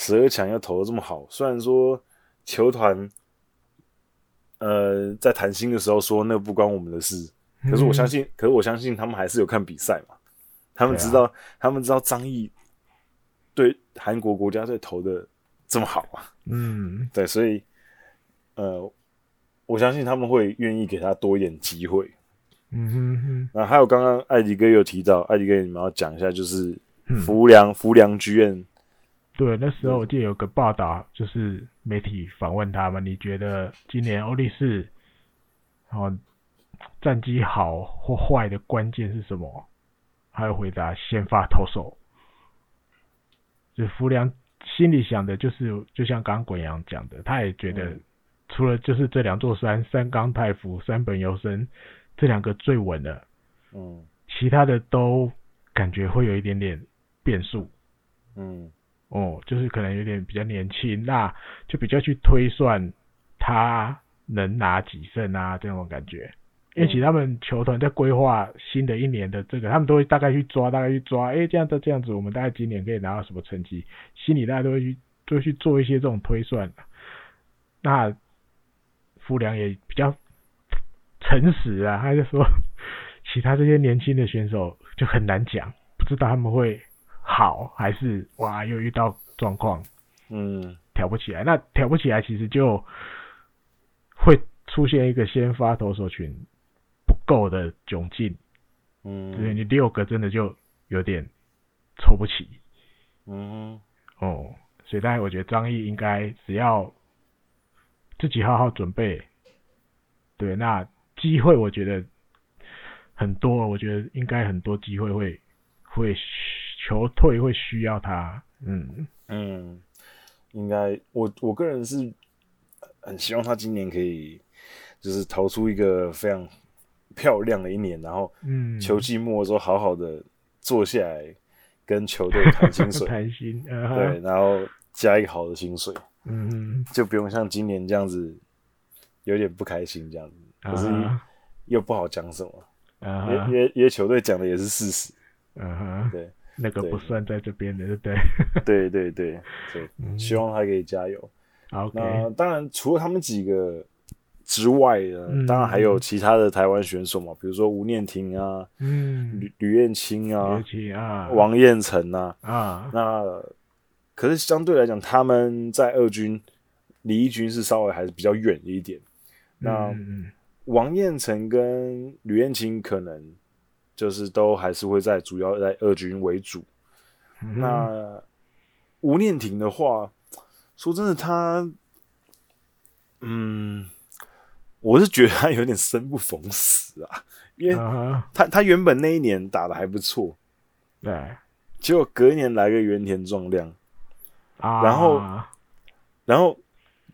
十二强要投的这么好，虽然说球团呃在谈薪的时候说那不关我们的事，可是我相信，嗯、可是我相信他们还是有看比赛嘛。他们知道，啊、他们知道张毅对韩国国家队投的这么好啊，嗯，对，所以呃，我相信他们会愿意给他多一点机会，嗯哼哼。那还有刚刚艾迪哥有提到，艾迪哥你们要讲一下，就是福良福良剧院。对，那时候我记得有个报道，就是媒体访问他们，你觉得今年欧力士哦战绩好或坏的关键是什么？还有回答先发投手，就福良心里想的就是，就像刚刚滚阳讲的，他也觉得除了就是这两座山，三冈太辅、山本由生这两个最稳的，嗯，其他的都感觉会有一点点变数，嗯，哦，就是可能有点比较年轻，那就比较去推算他能拿几胜啊这种感觉。因为其实他们球团在规划新的一年的这个，他们都会大概去抓，大概去抓，哎，这样的这样子，我们大概今年可以拿到什么成绩？心里大家都会去，都会去做一些这种推算。那福良也比较诚实啊，他就说，其他这些年轻的选手就很难讲，不知道他们会好还是哇又遇到状况，嗯，挑不起来。那挑不起来，其实就会出现一个先发投手群不。够的窘境，嗯，对，你六个真的就有点凑不齐，嗯，哦，所以大家我觉得张毅应该只要自己好好准备，对，那机会我觉得很多，我觉得应该很多机会会会球队会需要他。嗯。嗯，应该我我个人是很希望他今年可以就是投出一个非常漂亮的一年，然后嗯，球季末的时候好好的坐下来跟球队谈薪水，谈薪，对，然后加一个好的薪水，嗯，就不用像今年这样子有点不开心这样子，可是又不好讲什么。啊、uh，因为因为球队讲的也是事实，嗯哼，对，那个不算在这边的，对不对？对对对希望他可以加油。好，那当然除了他们几个之外呢，嗯，当然还有其他的台湾选手嘛，比如说吴念婷啊，嗯，吕吕燕青啊，啊，王彦辰啊，啊，那可是相对来讲，他们在二军离一军是稍微还是比较远一点，那。嗯王彦辰跟吕燕青可能就是都还是会在主要在二军为主。嗯、那吴念婷的话，说真的，他，嗯，我是觉得他有点生不逢时啊，因为他他原本那一年打的还不错，对，结果隔一年来个原田壮亮，啊，然后然后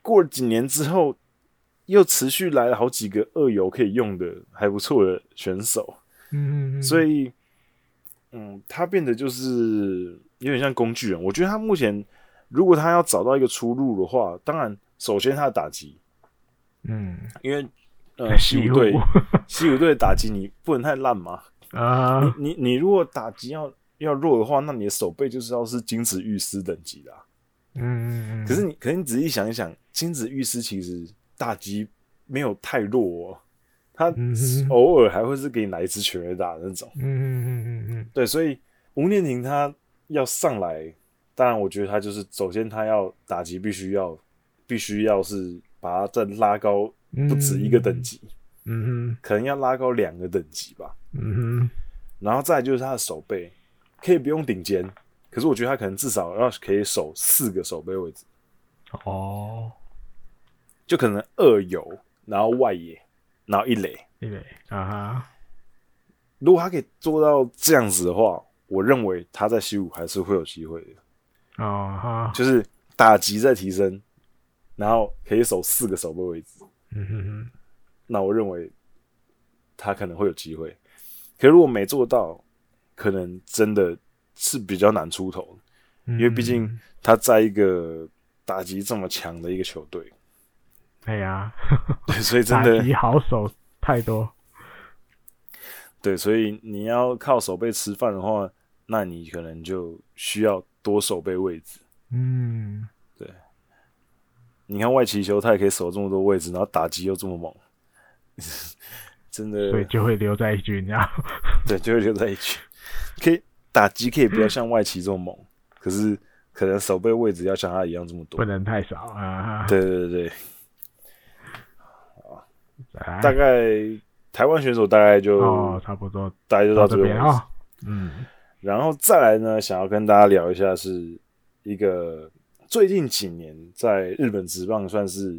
过了几年之后。又持续来了好几个二游可以用的还不错的选手，嗯嗯嗯，所以，嗯，他变得就是有点像工具人。我觉得他目前如果他要找到一个出路的话，当然首先他的打击，嗯，因为呃西武队 西武队的打击你不能太烂嘛，啊，你你你如果打击要要弱的话，那你的手背就是要是金子玉师等级的，嗯嗯嗯，可是你可是你仔细想一想，金子玉师其实。打击没有太弱，哦，他偶尔还会是给你来一支全垒打的那种。嗯嗯嗯嗯嗯，对，所以吴念庭他要上来，当然我觉得他就是首先他要打击必须要必须要是把他再拉高不止一个等级，嗯哼，可能要拉高两个等级吧。嗯哼，然后再就是他的手背可以不用顶尖，可是我觉得他可能至少要可以守四个手背位置。哦。就可能二游，然后外野，然后一垒，一垒啊哈。如果他可以做到这样子的话，我认为他在西武还是会有机会的。啊哈，就是打击在提升，然后可以守四个守备位置。嗯哼哼。那我认为他可能会有机会。可如果没做到，可能真的是比较难出头，因为毕竟他在一个打击这么强的一个球队。对呀，对，所以真的好手太多。对，所以你要靠守备吃饭的话，那你可能就需要多守备位置。嗯，对。你看外崎修，他也可以守这么多位置，然后打击又这么猛，真的。所以就会留在一军，然后对，就会留在一军。可以打击可以不要像外崎这么猛，可是可能守备位置要像他一样这么多，不能太少啊。对对对。大概台湾选手大概就、哦、差不多，大概就到这边啊。嗯，然后再来呢，想要跟大家聊一下，是一个最近几年在日本职棒算是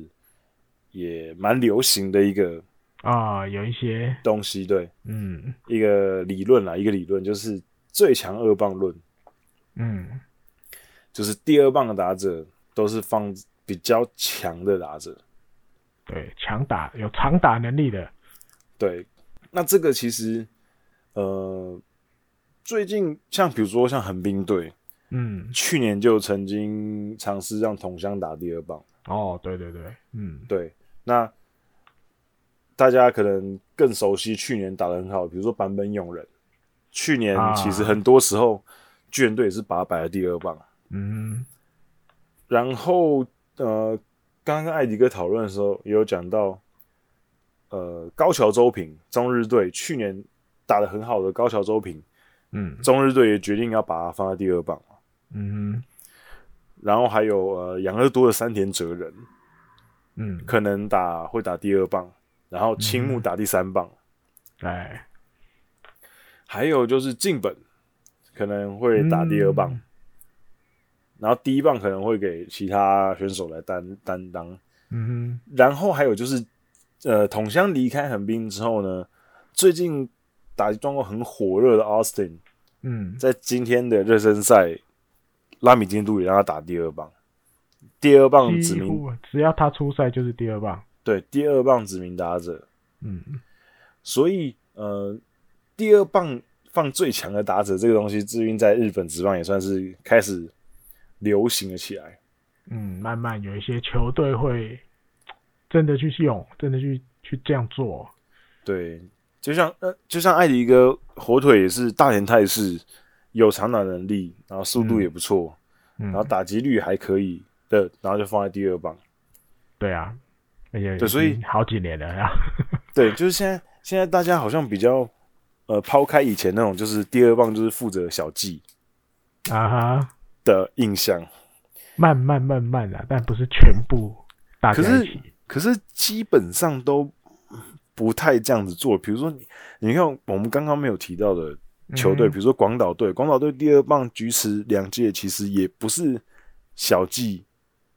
也蛮流行的一个啊，有一些。东西，对，嗯，一个理论啦，一个理论就是最强二棒论，嗯，就是第二棒的打者都是放比较强的打者。对，强打有长打能力的。对，那这个其实，呃，最近像比如说像横滨队，嗯，去年就曾经尝试让桐乡打第二棒。哦，对对对，嗯，对。那大家可能更熟悉去年打的很好，比如说版本勇人，去年其实很多时候巨人队也是把他摆在第二棒。嗯，然后呃。刚刚跟艾迪哥讨论的时候，也有讲到，呃，高桥周平中日队去年打得很好的高桥周平，嗯，中日队也决定要把他放在第二棒，嗯，然后还有呃养乐多的山田哲人，嗯，可能打会打第二棒，然后青木打第三棒，哎、嗯，还有就是近本可能会打第二棒。嗯然后第一棒可能会给其他选手来担担当，嗯哼。然后还有就是，呃，统乡离开横滨之后呢，最近打击状况很火热的 Austin，嗯，在今天的热身赛，拉米金都也让他打第二棒，第二棒指名，只要他出赛就是第二棒，对，第二棒指名打者，嗯，所以呃，第二棒放最强的打者这个东西，至于在日本职棒也算是开始流行了起来，嗯，慢慢有一些球队会真的去用，真的去去这样做，对。就像呃，就像艾迪哥火腿也是大连泰示，有长打能力，然后速度也不错，嗯，然后打击率还可以的，然后就放在第二棒。对啊，而且对，所以好几年了呀。对，就是现在现在大家好像比较呃抛开以前那种，就是第二棒就是负责小技啊哈的印象，慢慢慢慢啊，但不是全部大家一起，可是可是基本上都。不太这样子做，比如说你，你看我们刚刚没有提到的球队，嗯、比如说广岛队，广岛队第二棒菊池两届其实也不是小技，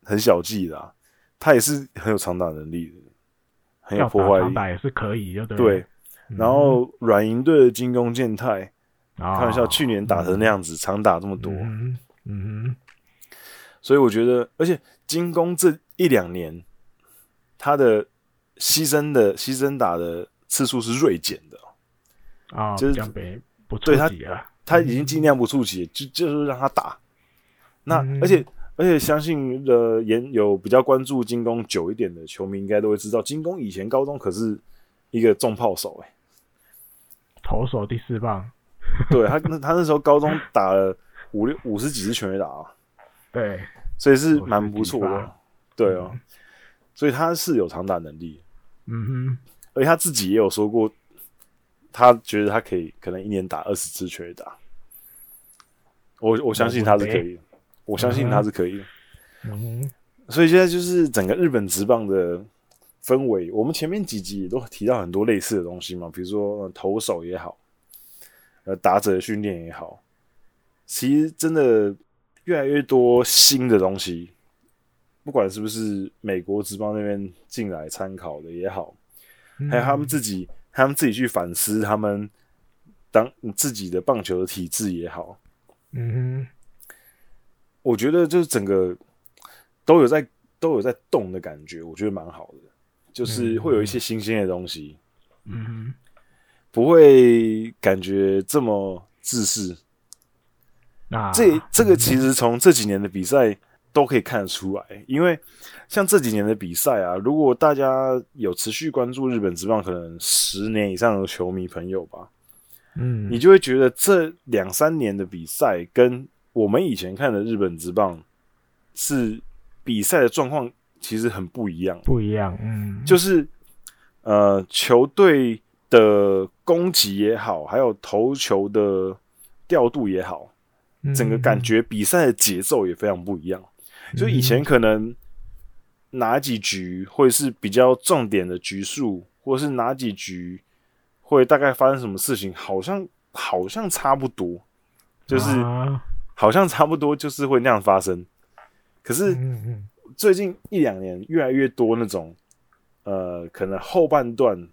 很小技的、啊，他也是很有长打能力的，很有破坏力，长打也是可以，对。对，然后软银队的进攻健太，开玩笑，去年打成那样子，长、嗯、打这么多，嗯哼，所以我觉得，而且金工这一两年他的。牺牲的牺牲打的次数是锐减的啊，就是不对他他已经尽量不触及，就就是让他打。那而且而且相信的研有比较关注金工久一点的球迷应该都会知道，金工以前高中可是一个重炮手哎，投手第四棒。对他那他那时候高中打了五六五十几支全垒打啊，对，所以是蛮不错的，对哦，所以他是有长打能力。嗯哼，而且他自己也有说过，他觉得他可以可能一年打二十支全垒打。我我相信他是可以，我相信他是可以。嗯哼，所以现在就是整个日本职棒的氛围，我们前面几集也都提到很多类似的东西嘛，比如说投手也好，呃，打者的训练也好，其实真的越来越多新的东西。不管是不是美国职棒那边进来参考的也好，还有他们自己，他们自己去反思他们当自己的棒球的体制也好，嗯哼，我觉得就是整个都有在都有在动的感觉，我觉得蛮好的，就是会有一些新鲜的东西，嗯哼，不会感觉这么自私。啊，这这个其实从这几年的比赛。都可以看得出来，因为像这几年的比赛啊，如果大家有持续关注日本职棒，可能十年以上的球迷朋友吧，嗯，你就会觉得这两三年的比赛跟我们以前看的日本职棒是比赛的状况其实很不一样，不一样，嗯，就是呃球队的攻击也好，还有投球的调度也好，整个感觉比赛的节奏也非常不一样。就以前可能哪几局会是比较重点的局数，或者是哪几局会大概发生什么事情，好像好像差不多，就是好像差不多就是会那样发生。可是最近一两年越来越多那种，呃，可能后半段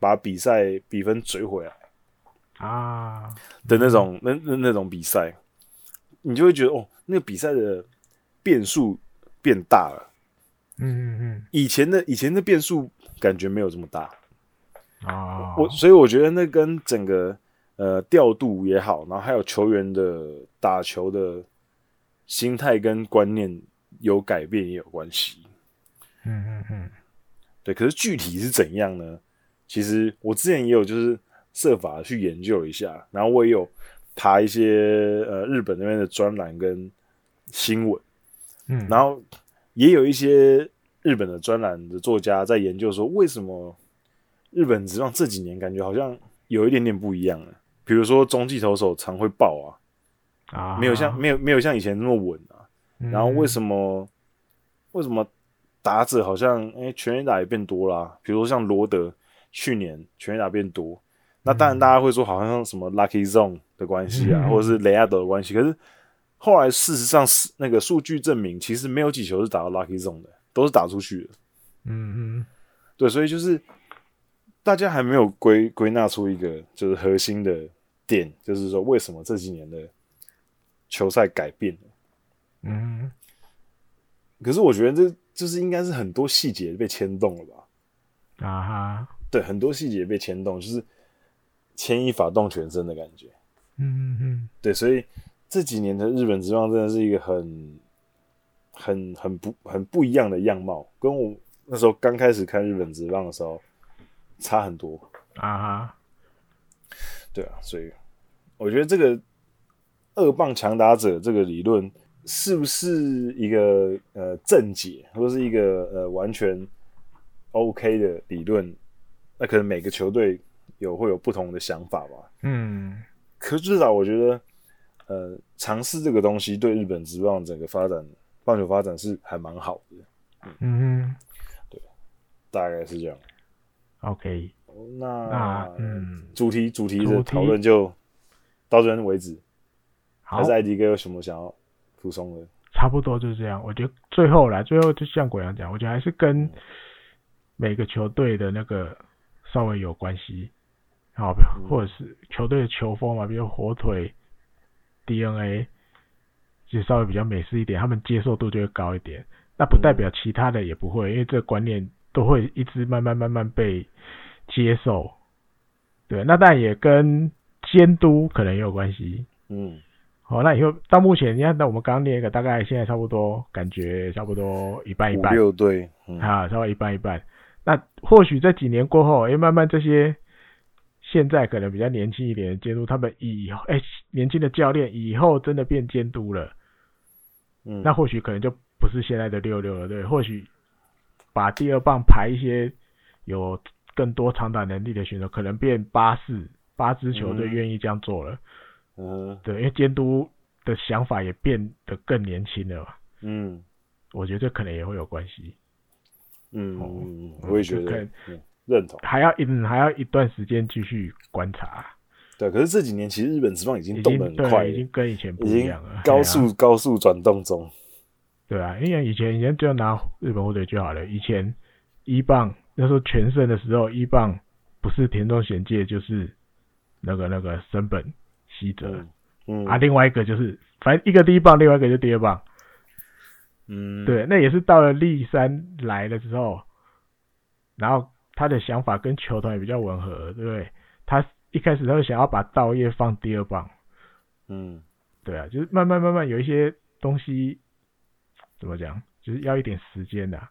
把比赛比分追回来啊。的那种那那那种比赛，你就会觉得哦，那个比赛的。变数变大了，嗯嗯嗯，以前的以前的变数感觉没有这么大。啊，我所以我觉得那跟整个呃调度也好，然后还有球员的打球的心态跟观念有改变也有关系，嗯嗯嗯，对，可是具体是怎样呢？其实我之前也有就是设法去研究一下，然后我也有爬一些呃日本那边的专栏跟新闻。嗯，然后也有一些日本的专栏的作家在研究说，为什么日本职棒这几年感觉好像有一点点不一样了？比如说中继投手常会爆啊，啊，没有像没有没有像以前那么稳啊。嗯、然后为什么为什么打者好像哎全垒打也变多啦、啊？比如说像罗德去年全垒打变多，嗯、那当然大家会说好像什么 Lucky Zone 的关系啊，嗯、或者是雷亚德的关系，可是。后来事实上是那个数据证明，其实没有几球是打到 lucky zone 的，都是打出去的。嗯嗯，对，所以就是大家还没有归归纳出一个就是核心的点，就是说为什么这几年的球赛改变了？嗯，可是我觉得这就是应该是很多细节被牵动了吧？啊哈，对，很多细节被牵动，就是牵一发动全身的感觉。嗯嗯嗯，对，所以这几年的日本职棒真的是一个很、很、很不、很不一样的样貌，跟我那时候刚开始看日本职棒的时候差很多啊哈。对啊，所以我觉得这个二棒强打者这个理论是不是一个呃正解，或者是一个呃完全 OK 的理论？那可能每个球队有会有不同的想法吧。嗯。可至少我觉得，呃，尝试这个东西对日本职棒整个发展棒球发展是还蛮好的。嗯，嗯对，大概是这样。OK，那，那嗯，主题主题的讨论就到这边为止。好，还是艾迪哥有什么想要补充的？差不多就是这样。我觉得最后来，最后就像国阳讲，我觉得还是跟每个球队的那个稍微有关系。好，或者是球队的球风嘛，比如火腿、DNA，就稍微比较美式一点，他们接受度就会高一点。那不代表其他的也不会，因为这个观念都会一直慢慢慢慢被接受。对，那当然也跟监督可能也有关系。嗯，好，那以后到目前，你看，那我们刚刚练一个，大概现在差不多，感觉差不多一半一半。六队，啊，差不多一半一半。那或许这几年过后，哎，慢慢这些。现在可能比较年轻一点的监督，他们以后哎、欸，年轻的教练以后真的变监督了，嗯，那或许可能就不是现在的六六了，对，或许把第二棒排一些有更多长打能力的选手，可能变八四八支球队愿意这样做了，嗯，对，因为监督的想法也变得更年轻了嘛，嗯，我觉得这可能也会有关系，嗯，我也觉得。认同，还要一还要一段时间继续观察。对，可是这几年其实日本职棒已经动得很快，已经跟以前不一样了，高速、啊、高速转动中。对啊，因为以前以前就拿日本火腿就好了。以前一棒那时候全胜的时候，一棒不是田中贤介就是那个那个森本希哲，嗯，嗯啊，另外一个就是反正一个第一棒，另外一个就第二棒。嗯，对，那也是到了立山来了之后，然后。他的想法跟球团也比较吻合，对不对？他一开始他就想要把道叶放第二棒，嗯，对啊，就是慢慢慢慢有一些东西怎么讲，就是要一点时间的、啊。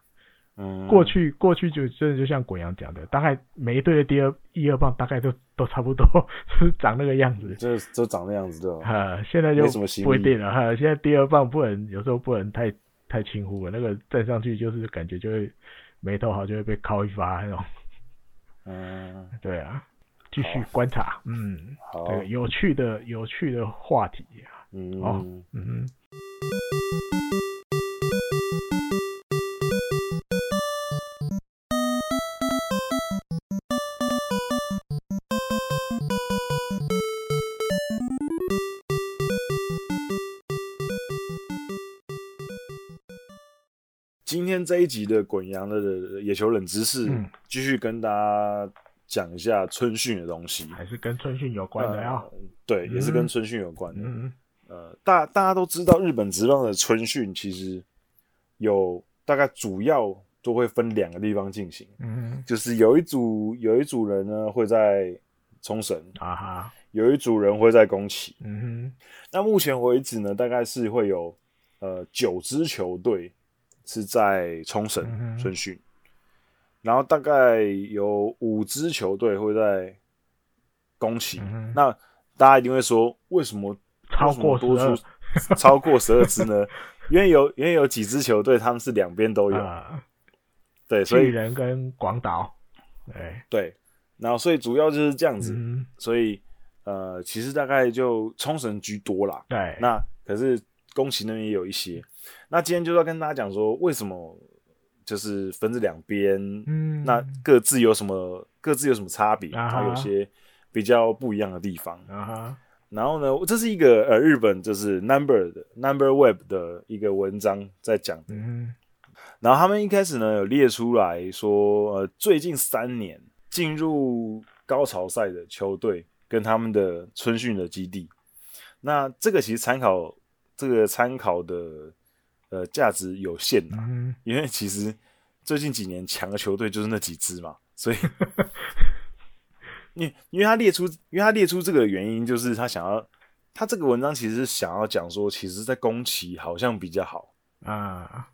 嗯，过去过去就真的就像滚阳讲的，大概每一队的第二一二棒大概都 都差不多，就是长那个样子，就就长那样子的。哈，现在就不一定了哈，现在第二棒不能有时候不能太太轻忽了，那个站上去就是感觉就会没头好就会被敲一发那种。嗯，对啊，继续观察，嗯，好，这个有趣的有趣的话题啊，嗯，好，嗯。今天这一集的滚羊的野球冷知识，继、嗯、续跟大家讲一下春训的东西，还是跟春训有关的呀、呃？对，也是跟春训有关的。嗯，呃，大大家都知道，日本职棒的春训其实有大概主要都会分两个地方进行。嗯，就是有一组有一组人呢会在冲绳啊哈，有一组人会在宫崎。嗯哼，那目前为止呢，大概是会有呃九支球队。是在冲绳春训，然后大概有五支球队会在宫崎。那大家一定会说，为什么超过多出超过十二支呢？因为有因为有几支球队他们是两边都有，对，所以人跟广岛，对对，然后所以主要就是这样子，所以呃，其实大概就冲绳居多啦。对，那可是宫崎那边也有一些。那今天就是要跟大家讲说，为什么就是分这两边，嗯，那各自有什么各自有什么差别，啊，它有些比较不一样的地方啊。然后呢，这是一个呃日本就是 Number 的 Number Web 的一个文章在讲的。嗯，然后他们一开始呢有列出来说，呃，最近三年进入高潮赛的球队跟他们的春训的基地。那这个其实参考这个参考的呃价值有限啊，嗯、因为其实最近几年强的球队就是那几支嘛，所以，因为因为他列出，因为他列出这个原因，就是他想要，他这个文章其实是想要讲说，其实，在宫崎好像比较好。啊，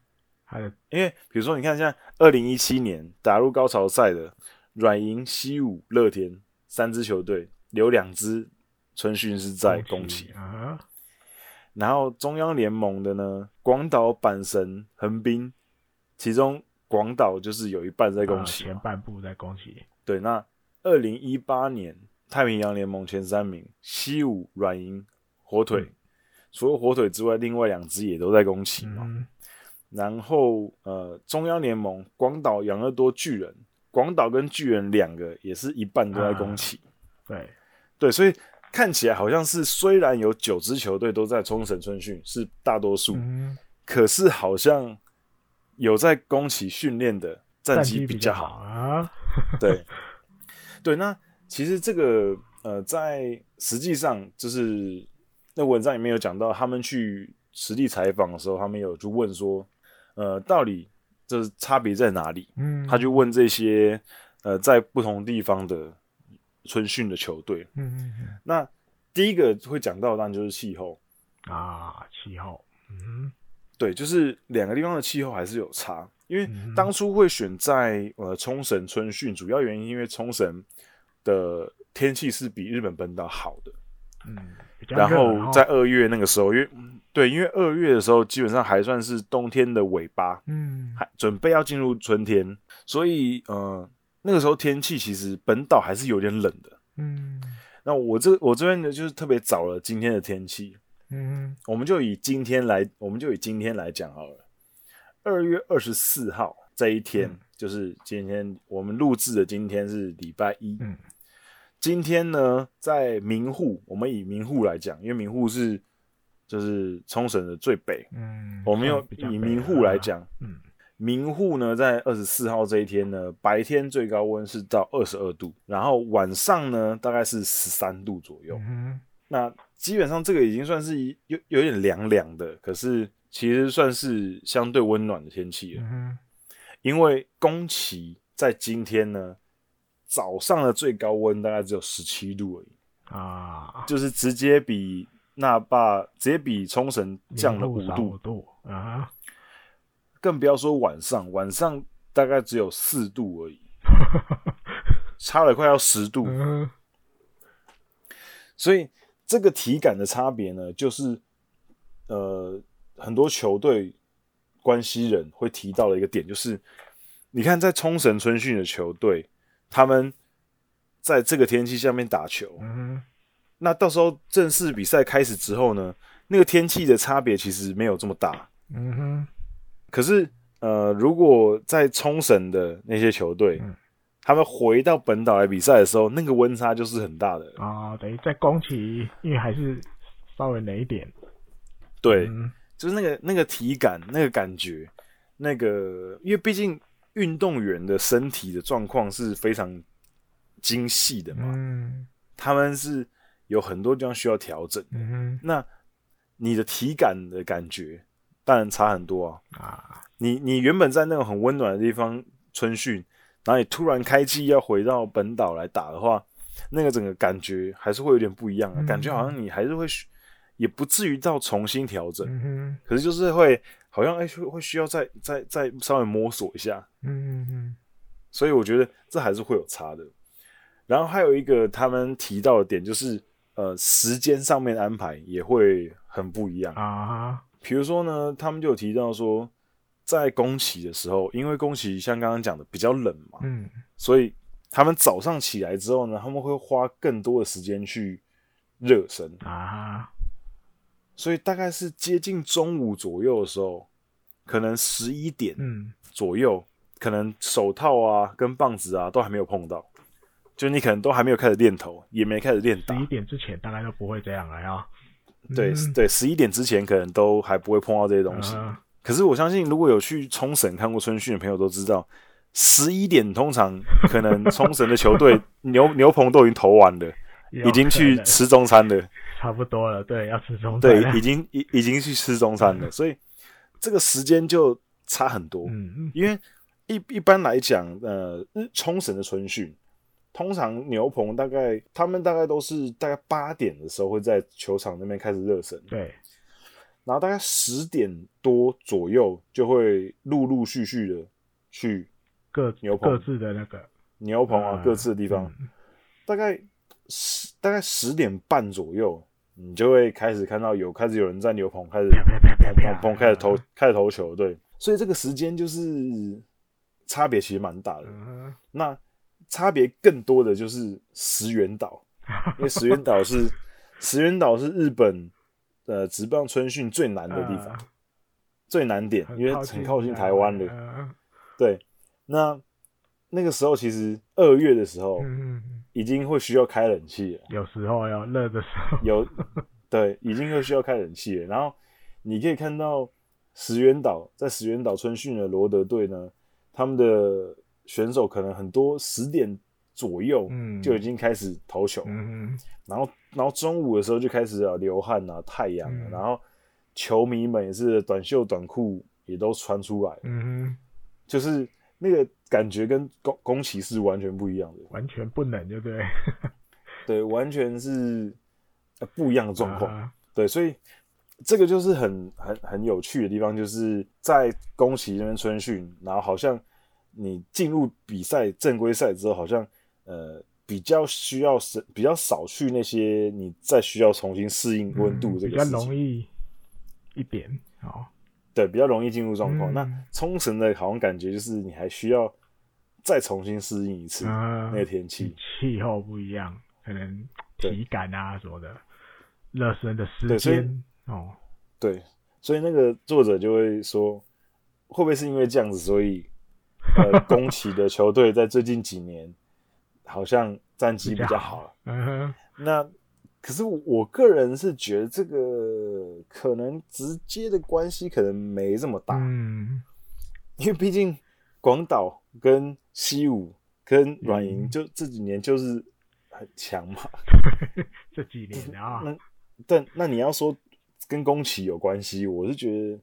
还有，因为比如说你看，像二零一七年打入高潮赛的软银、西武、乐天三支球队，有两支。春训是在宫崎啊，然后中央联盟的呢，广岛、阪神、横滨，其中广岛就是有一半在宫崎，前半部在宫崎。对，那二零一八年太平洋联盟前三名，西武、软银、火腿，嗯、除了火腿之外，另外两支也都在宫崎嘛。嗯、然后呃，中央联盟广岛、养乐多、巨人，广岛跟巨人两个也是一半都在宫崎。啊、对对，所以。看起来好像是，虽然有九支球队都在冲绳春训，是大多数，嗯、可是好像有在宫崎训练的战绩比较好啊。对，对，那其实这个呃，在实际上就是那文章里面有讲到，他们去实地采访的时候，他们有就问说，呃，到底这差别在哪里？嗯，他就问这些呃，在不同地方的。春训的球队，嗯嗯嗯，那第一个会讲到的当然就是气候。啊，气候，嗯，对，就是两个地方的气候还是有差，因为当初会选在呃冲绳春训，主要原因因为冲绳的天气是比日本本岛好的，嗯，然后在二月那个时候，因为对，因为二月的时候基本上还算是冬天的尾巴，嗯，还准备要进入春天，所以呃。那个时候天气其实本岛还是有点冷的，嗯，那我这我这边呢就是特别找了今天的天气，嗯，我们就以今天来，我们就以今天来讲好了。二月二十四号这一天，嗯、就是今天我们录制的今天是礼拜一，嗯，今天呢在名护，我们以名护来讲，因为名护是就是冲绳的最北，嗯，我们用以名护来讲，嗯。名户呢，在二十四号这一天呢，白天最高温是到二十二度，然后晚上呢，大概是十三度左右。嗯、那基本上这个已经算是有有点凉凉的，可是其实算是相对温暖的天气了。嗯、因为宫崎在今天呢，早上的最高温大概只有十七度而已啊，就是直接比那霸，直接比冲绳降了五度，度啊。更不要说晚上，晚上大概只有四度而已，差了快要十度。所以这个体感的差别呢，就是呃，很多球队关系人会提到的一个点，就是你看在冲绳春训的球队，他们在这个天气下面打球，那到时候正式比赛开始之后呢，那个天气的差别其实没有这么大。可是，呃，如果在冲绳的那些球队，嗯、他们回到本岛来比赛的时候，那个温差就是很大的啊。等于在宫崎，因为还是稍微冷一点。对，嗯、就是那个那个体感、那个感觉，那个，因为毕竟运动员的身体的状况是非常精细的嘛，嗯、他们是有很多地方需要调整。嗯哼，那你的体感的感觉。当然差很多啊！啊，你你原本在那种很温暖的地方春训，然后你突然开机要回到本岛来打的话，那个整个感觉还是会有点不一样啊。嗯、感觉好像你还是会，也不至于到重新调整，嗯、可是就是会好像哎、欸，会需要再再再稍微摸索一下。嗯哼所以我觉得这还是会有差的。然后还有一个他们提到的点就是，呃，时间上面安排也会很不一样啊。比如说呢，他们就有提到说，在宫崎的时候，因为宫崎像刚刚讲的比较冷嘛，嗯，所以他们早上起来之后呢，他们会花更多的时间去热身。啊，所以大概是接近中午左右的时候，可能十一点左右，嗯，可能手套啊跟棒子啊都还没有碰到，就你可能都还没有开始练头，也没开始练打，十一点之前大概都不会这样了呀。对对，十一点之前可能都还不会碰到这些东西。嗯、可是我相信，如果有去冲绳看过春训的朋友都知道，十一点通常可能冲绳的球队 牛牛棚都已经投完了，已经去吃中餐了，差不多了。对，要吃中餐。对，已经已已经去吃中餐了，所以这个时间就差很多。嗯，因为一一般来讲，呃，冲绳的春训，通常牛棚大概他们大概都是大概八点的时候会在球场那边开始热身。对，然后大概十点多左右就会陆陆续续的去各牛棚各自的那个牛棚啊，各自的地方，嗯、大概。十大概十点半左右，你就会开始看到有开始有人在牛棚开始砰砰开始投开始投球，对，所以这个时间就是差别其实蛮大的。那差别更多的就是石原岛，因为石原岛是 石原岛是日本呃职棒春训最难的地方，最难点，因为很靠近台湾的。对，那那个时候其实二月的时候。已经会需要开冷气了，有时候要热的时候有，对，已经会需要开冷气了。然后你可以看到石原岛在石原岛春训的罗德队呢，他们的选手可能很多十点左右就已经开始投球，嗯，然后然后中午的时候就开始啊流汗啊太阳，嗯，然后球迷们也是短袖短裤也都穿出来，嗯，就是。那个感觉跟宫宫崎是完全不一样的，完全不能，对不对？对，完全是不一样的状况。Uh. 对，所以这个就是很很很有趣的地方，就是在宫崎那边春训，然后好像你进入比赛正规赛之后，好像呃比较需要是比较少去那些你再需要重新适应温度这个、嗯、比较容易一点，哦。对，比较容易进入状况。嗯、那冲绳的好像感觉就是你还需要再重新适应一次那个天气，气、呃、候不一样，可能体感啊什么的，热身的时间哦。对，所以那个作者就会说，会不会是因为这样子，所以呃，宫崎的球队在最近几年好像战绩比较好。嗯，那。可是我个人是觉得这个可能直接的关系可能没这么大，嗯，因为毕竟广岛跟西武跟软银就这几年就是很强嘛，这几年啊，那但那你要说跟宫崎有关系，我是觉得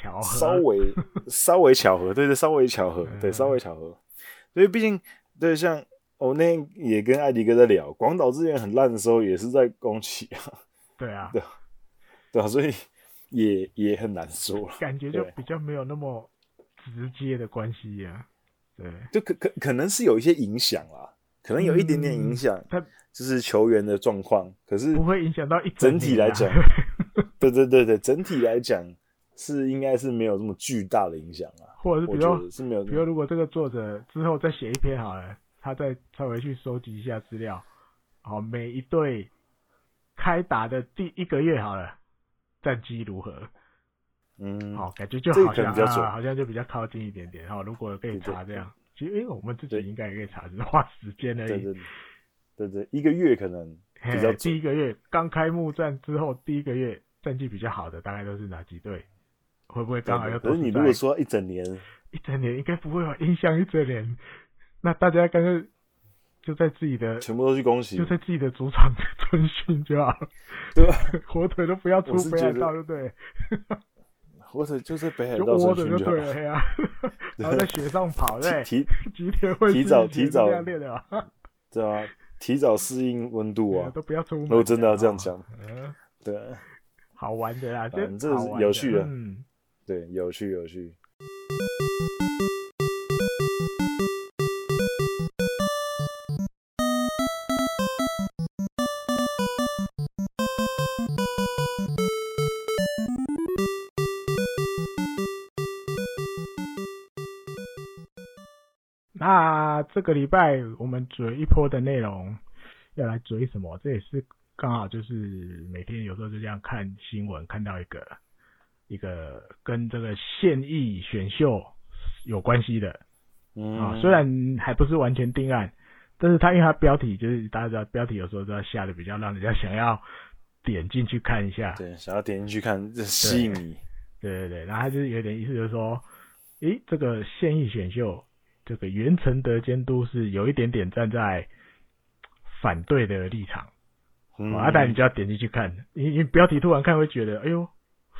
巧合，稍微稍微巧合，对对，稍微巧合，对，稍微巧合，所以毕竟对像。我那天也跟艾迪哥在聊，广岛之前很烂的时候，也是在宫崎啊。对啊，对，对啊，所以也 也很难说。感觉就比较没有那么直接的关系呀。对，就可可可能是有一些影响啦，可能有一点点影响。他、嗯、就是球员的状况，可是不会影响到一整体来讲。对对对对，整体来讲是应该是没有这么巨大的影响啊。或者是比如是没有，比如如果这个作者之后再写一篇好了。他再稍微去收集一下资料，好，每一队开打的第一个月好了，战绩如何？嗯，好，感觉就好像啊，好像就比较靠近一点点。好，如果可以查这样，其实诶、欸，我们自己应该也可以查，只是花时间而已。对对，对对，一个月可能比较。第一个月刚开幕战之后，第一个月战绩比较好的大概都是哪几队？会不会刚好要？可是你如果说一整年，一整年应该不会有印象一整年。那大家干脆就在自己的全部都去恭喜，就在自己的主场春训就好，对吧？火腿都不要出北海道，对不对？火腿就是北海道春训就对了呀，然后在雪上跑，对，提提前会提早提早。练的啊，对啊，提早适应温度啊，都不要出门。如果真的要这样讲，嗯，对，好玩的啦，这这是有趣的，嗯，对，有趣有趣。那这个礼拜我们追一波的内容要来追什么？这也是刚好就是每天有时候就这样看新闻，看到一个一个跟这个现役选秀有关系的，嗯，啊，虽然还不是完全定案，但是他因为他标题就是大家知道标题有时候都要下的比较让人家想要点进去看一下，对，想要点进去看这吸引你，对对对，然后他就是有点意思就是说，诶，这个现役选秀。这个袁成德监督是有一点点站在反对的立场。嗯，啊，但你就要点进去看，你你标题突然看会觉得，哎呦，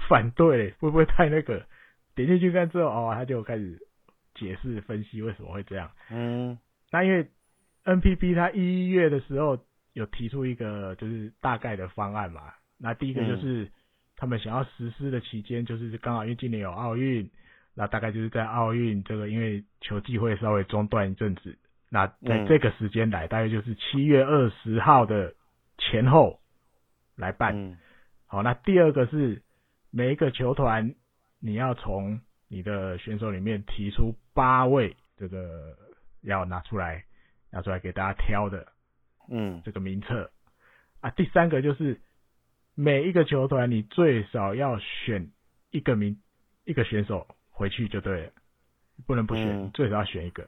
反对会不会太那个？点进去看之后，哦，他就开始解释分析为什么会这样。嗯，那因为 NPP 他一月的时候有提出一个就是大概的方案嘛，那第一个就是他们想要实施的期间就是刚好因为今年有奥运，那大概就是在奥运这个因为球季会稍微中断一阵子，那在这个时间来，大约就是七月二十号的。前后来办，嗯，好，那第二个是每一个球团，你要从你的选手里面提出八位，这个要拿出来，拿出来给大家挑的，嗯，这个名册啊。第三个就是每一个球团，你最少要选一个名一个选手回去就对了，不能不选，嗯，最少要选一个。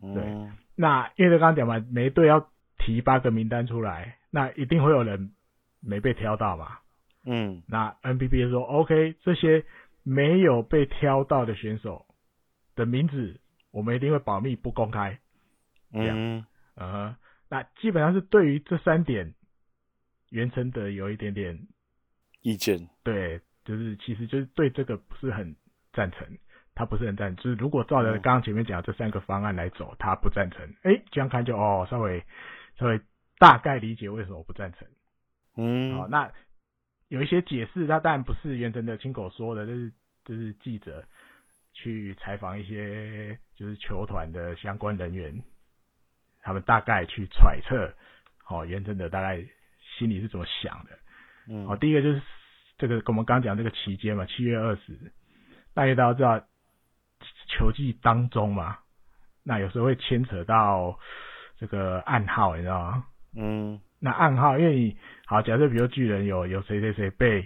对，嗯，那因为刚刚讲嘛，每一队要提八个名单出来。那一定会有人没被挑到嘛？嗯，那 NPP 说 OK，这些没有被挑到的选手的名字，我们一定会保密不公开。嗯，呃，那基本上是对于这三点，袁成德有一点点意见。对，就是其实就是对这个不是很赞成，他不是很赞成。就是如果照着刚刚前面讲的这三个方案来走，他不赞成。哎、欸，这样看就哦，稍微稍微。大概理解为什么不赞成，嗯，好，那有一些解释，他当然不是袁承德亲口说的，就是就是记者去采访一些就是球团的相关人员，他们大概去揣测，哦，袁承德大概心里是怎么想的，嗯，好，第一个就是这个我们刚刚讲这个期间嘛，七月二十，大家都知道球季当中嘛，那有时候会牵扯到这个暗号，你知道吗？嗯，那暗号，因为你好，假设比如巨人有有谁谁谁被，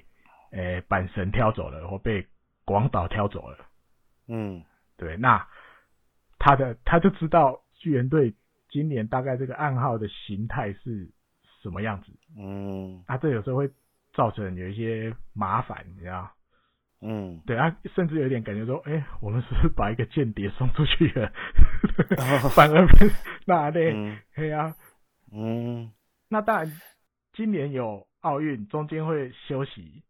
诶、欸、阪神挑走了，或被广岛挑走了，嗯，对，那他的他就知道巨人队今年大概这个暗号的形态是什么样子，嗯，啊，这有时候会造成有一些麻烦，你知道？嗯，对啊，甚至有点感觉说，哎、欸，我们是不是把一个间谍送出去了？反而不是 那类，对啊。嗯，那当然，今年有奥运，中间会休息，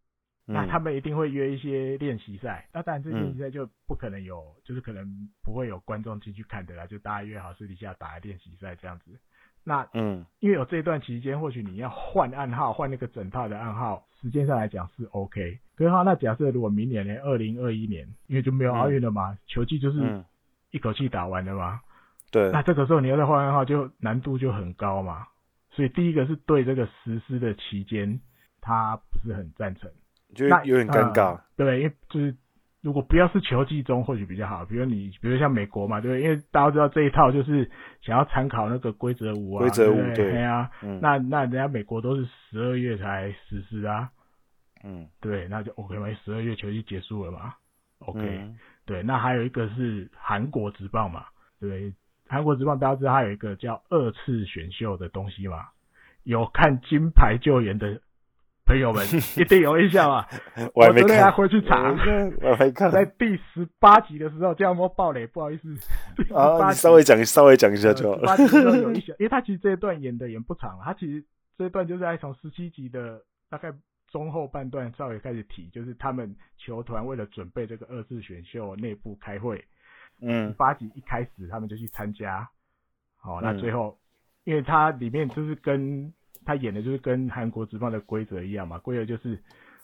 嗯，那他们一定会约一些练习赛。那当然，这练习赛就不可能有，嗯，就是可能不会有观众进去看的啦，就大家约好私底下打练习赛这样子。那嗯，因为有这段期间，或许你要换暗号，换那个整套的暗号，时间上来讲是 OK。可是哈，那假设如果明年呢，二零二一年，因为就没有奥运了嘛，嗯，球季就是一口气打完了嘛。对，那这个时候你要再换暗号，就难度就很高嘛。所以第一个是对这个实施的期间，他不是很赞成，就有点尴尬。对，因为就是如果不要是球季中，或许比较好。比如你，比如像美国嘛，对，因为大家知道这一套就是想要参考那个规则五啊，规则五对，对啊。嗯、那那人家美国都是十二月才实施啊。嗯，对，那就 OK 嘛，十二月球季结束了嘛。OK，、嗯、对，那还有一个是韩国职棒嘛，对。韩国职棒大家知道它有一个叫二次选秀的东西嘛？有看金牌救援的朋友们 一定有印象啊！我还没看，还回去查。我还没看。在第十八集的时候，这样摸暴雷，不好意思。啊，你稍微讲，稍微讲一下就好。十八集有一些，因为他其实这一段演的也不长，他其实这一段就是在从十七集的大概中后半段稍微开始提，就是他们球团为了准备这个二次选秀内部开会。嗯，八集一开始他们就去参加，好、嗯，那最后，因为他里面就是跟他演的就是跟韩国职棒的规则一样嘛，规则就是，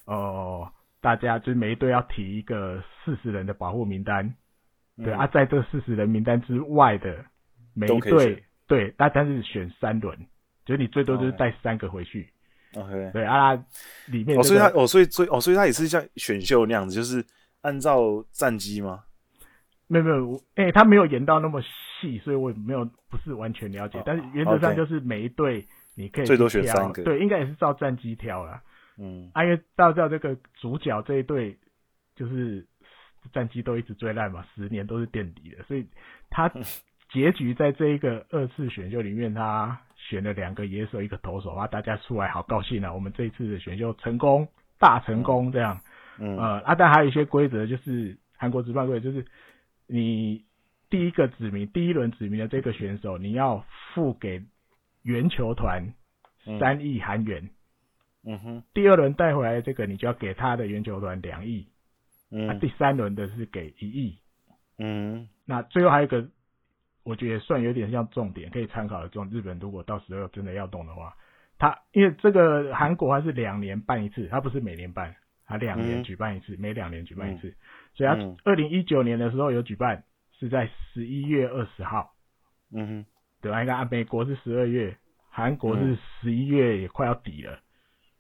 呃，大家就是每一队要提一个四十人的保护名单，嗯、对啊，在这四十人名单之外的每一队，对，那但是选三轮，就是你最多就是带三个回去，OK，对啊，里面、这个，哦，所以他，哦，所以，所以，哦，所以他也是像选秀那样子，就是按照战绩吗？没有没有，哎、欸，他没有演到那么细，所以我也没有不是完全了解。哦、但是原则上就是每一队你可以最多选三个，对，应该也是照战绩挑啦。嗯，啊，因为大家知道这个主角这一队就是战绩都一直最烂嘛，十年都是垫底的，所以他 结局在这一个二次选秀里面，他选了两个野手，一个投手啊，大家出来好高兴啊，我们这一次的选秀成功，大成功这样。嗯，呃，啊，但还有一些规则，就是韩国职棒队就是。你第一个指名、第一轮指名的这个选手，你要付给原球团三亿韩元。嗯哼。第二轮带回来这个，你就要给他的原球团两亿。嗯。啊、第三轮的是给一亿。嗯。那最后还有一个，我觉得算有点像重点，可以参考的重。日本如果到时候真的要动的话，他因为这个韩国还是两年办一次，他不是每年办，他两年举办一次，嗯、每两年举办一次。嗯、所以他二零一九年的时候有举办，是在十一月二十号。嗯哼。对吧？你看，美国是十二月，韩国是十一月，也快要底了。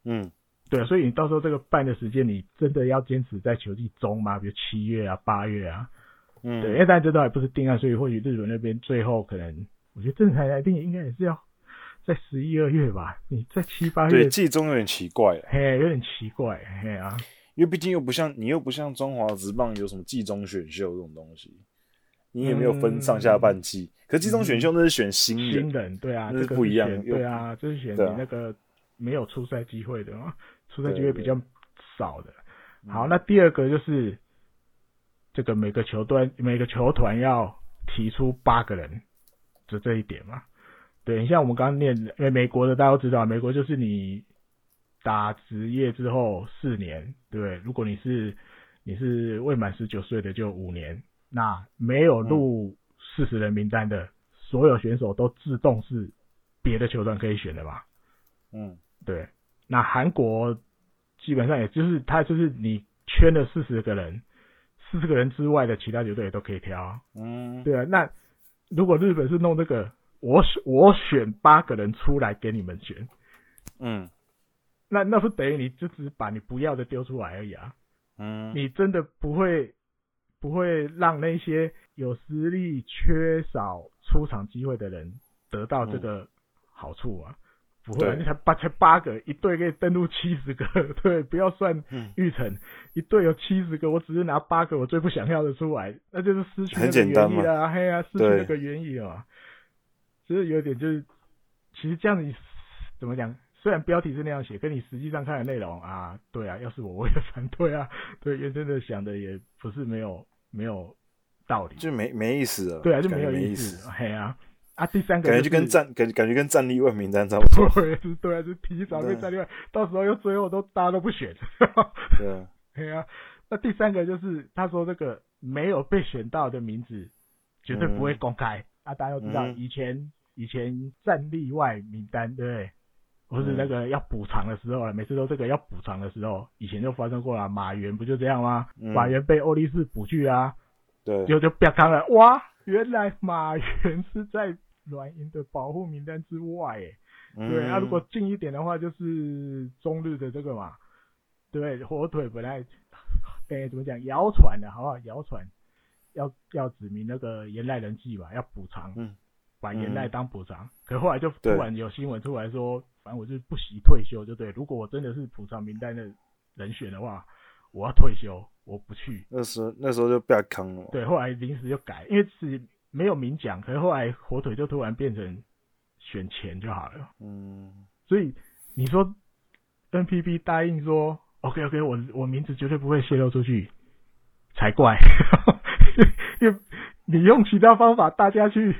嗯。对，所以你到时候这个办的时间，你真的要坚持在球季中吗？比如七月啊、八月啊。嗯，对，因为大家知道还不是定案，所以或许日本那边最后可能，我觉得正常来定应该也是要在十一二月吧。你在七八月，对，季中有点奇怪，嘿，有点奇怪，嘿啊，因为毕竟又不像你又不像中华职棒有什么季中选秀这种东西，你也没有分上下半季。嗯、可是季中选秀那是选新人，新人对啊，那是不一样，对啊，就是选你那个没有出赛机会的嘛，出赛机会比较少的。好，那第二个就是。这个每个球队每个球团要提出八个人，就这一点嘛。对，你像我们刚刚念，因为美国的大家都知道，美国就是你打职业之后四年，对？如果你是你是未满十九岁的，就五年。那没有入四十人名单的、嗯、所有选手都自动是别的球团可以选的吧？嗯，对。那韩国基本上也就是他就是你圈了四十个人。四十个人之外的其他球队也都可以挑，嗯，对啊。那如果日本是弄这个，我选我选八个人出来给你们选，嗯，那那不等于你就只把你不要的丢出来而已啊，嗯，你真的不会不会让那些有实力、缺少出场机会的人得到这个好处啊。不会，你才八才八个，一队可以登录七十个，对，不要算玉成，嗯、一队有七十个，我只是拿八个我最不想要的出来，那就是失去那个原意啊，嘿啊，失去那个原意啊，其实有点就是，其实这样子怎么讲？虽然标题是那样写，跟你实际上看的内容啊，对啊，要是我我也反对啊，对，原真的想的也不是没有没有道理，就没没意思了，对啊，就没有意思，嘿啊。啊，第三个、就是、感觉就跟战感感觉跟战力外名单差不多，对，是，对啊，就提早被战力外，到时候又最后都大家都不选，对啊，对啊。那第三个就是他说这个没有被选到的名字绝对不会公开、嗯、啊，大家都知道以前、嗯、以前战力外名单对不对？或是那个要补偿的时候啊，每次都这个要补偿的时候，以前就发生过了，马原不就这样吗？嗯、马原被欧力士补去啊，对，就就不要看了，哇，原来马原是在。软银的保护名单之外，哎、嗯，对，那、啊、如果近一点的话，就是中日的这个嘛，对，火腿本来，哎、欸，怎么讲，谣传的，好不好？谣传要要指明那个岩濑人纪吧，要补偿，嗯，把岩濑当补偿，嗯、可后来就突然有新闻出来说，对反正我就不惜退休，就对，如果我真的是补偿名单的人选的话，我要退休，我不去。那时候那时候就被他坑了，对，后来临时就改，因为是。没有明讲，可是后来火腿就突然变成选钱就好了。嗯，所以你说 NPP 答应说 OK OK，我我名字绝对不会泄露出去，才怪。因为你用其他方法，大家去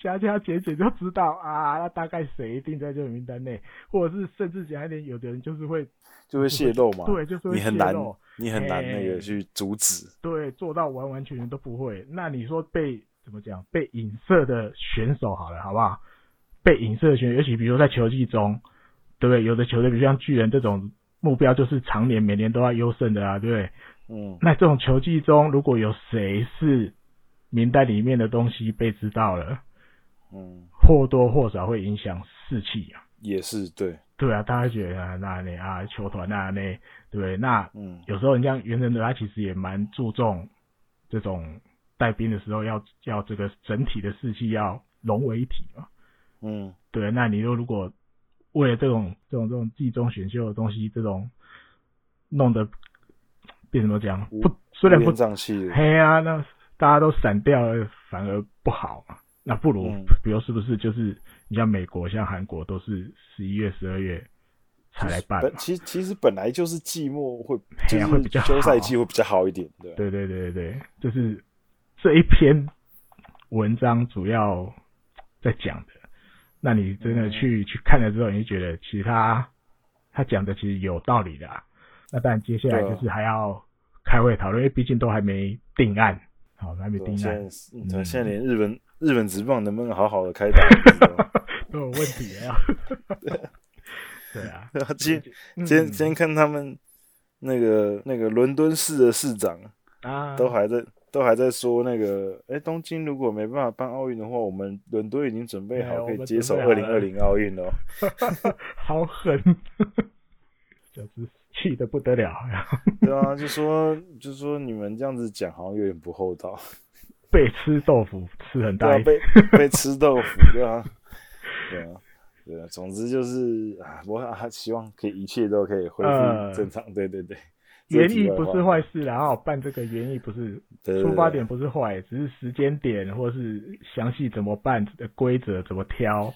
加加减减就知道啊，那大概谁一定在这个名单内，或者是甚至讲一点，有的人就是会就会泄露嘛。对，就是会你很难，你很难那个去阻止。对，做到完完全全都不会。那你说被？怎么讲？被影射的选手好了，好不好？被影射的选手，尤其比如说在球季中，对不对？有的球队，比如像巨人这种目标就是常年每年都要优胜的啊，对不对？嗯。那这种球季中，如果有谁是名单里面的东西被知道了，嗯，或多或少会影响士气啊。也是对。对啊，大家觉得啊，那那啊，球团啊，那对不对？那嗯，有时候你像原人的他其实也蛮注重这种。带兵的时候要要这个整体的士气要融为一体嘛，嗯，对，那你说如果为了这种这种这种季中选秀的东西，这种弄得变怎么讲？不，虽然不争气，嘿啊，那大家都散掉了，反而不好嘛。那不如，嗯、比如是不是就是你像美国、像韩国都是十一月、十二月才来办？其实其实本来就是季末会，就是会比较休赛季会比较好一点，对，对对对对，就是。这一篇文章主要在讲的，那你真的去、嗯、去看了之后，你就觉得其实他他讲的其实有道理的、啊。那当然接下来就是还要开会讨论，因为毕竟都还没定案，好，还没定案。现在、嗯、现在连日本日本职棒能不能好好的开打 都有问题啊。对啊，今今天今天看他们那个那个伦敦市的市长啊，都还在。都还在说那个，哎，东京如果没办法办奥运的话，我们伦敦已经准备好可以接手二零二零奥运了。好狠，就是气的不得了呀。对啊，就说就说你们这样子讲好像有点不厚道。被吃豆腐吃很大，啊，被 被吃豆腐，对啊，对啊，对啊，总之就是啊，我啊希望可以一切都可以恢复正常。呃、对对对。原意不是坏事，然后办这个原意不是出发点不是坏，只是时间点或是详细怎么办的规则怎么挑，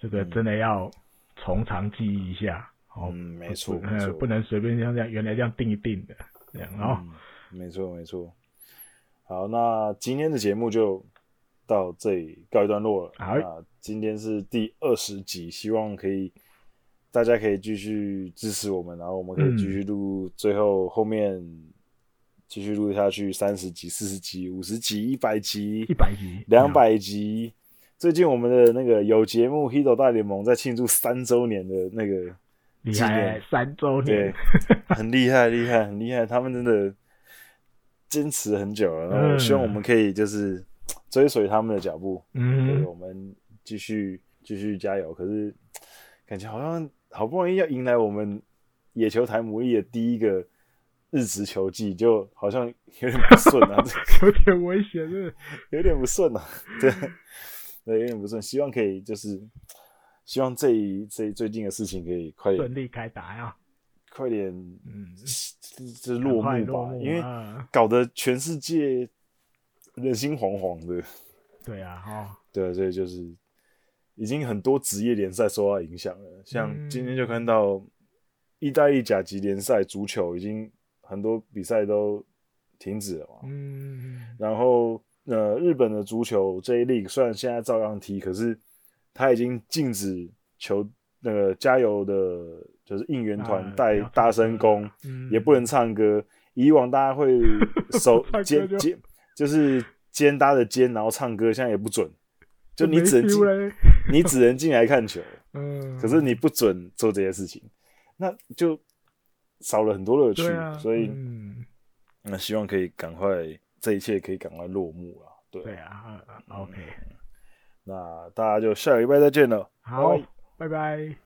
这个真的要从长计议一下。嗯，没错，呃，不能随便像这样原来这样定一定的这样哦。没错，没错。好，那今天的节目就到这里告一段落了。好，那今天是第二十集，希望可以。大家可以继续支持我们，然后我们可以继续录，最后后面继续录下去，三十集、四十集、五十集、一百集、一百集、两百集。最近我们的那个有节目《h i d o 大联盟》在庆祝三周年的那个纪念，三周年，对，很厉害，厉害，很厉害，他们真的坚持很久了。然后希望我们可以就是追随他们的脚步，嗯，我们继续继续加油。可是感觉好像。好不容易要迎来我们野球台母翼的第一个日职球季，就好像有点不顺啊，有点危险，是 有点不顺啊，对，对，有点不顺。希望可以就是希望这一这一最近的事情可以快点顺利开打呀，快点，嗯，就是落幕吧，因为搞得全世界人心惶惶的。对啊，哈，对，所以就是。已经很多职业联赛受到影响了，像今天就看到意大利甲级联赛足球已经很多比赛都停止了嘛。嗯，然后呃，日本的足球 J League 虽然现在照样踢，可是他已经禁止球那个加油的，就是应援团带大声公，也不能唱歌。以往大家会手肩肩就是肩搭着肩，然后唱歌，现在也不准。就你只能进，你只能进来看球，嗯，可是你不准做这些事情，那就少了很多乐趣，啊、所以，嗯，那希望可以赶快，这一切可以赶快落幕了，对，对啊，OK，那大家就下礼拜再见了，好，拜拜。拜拜。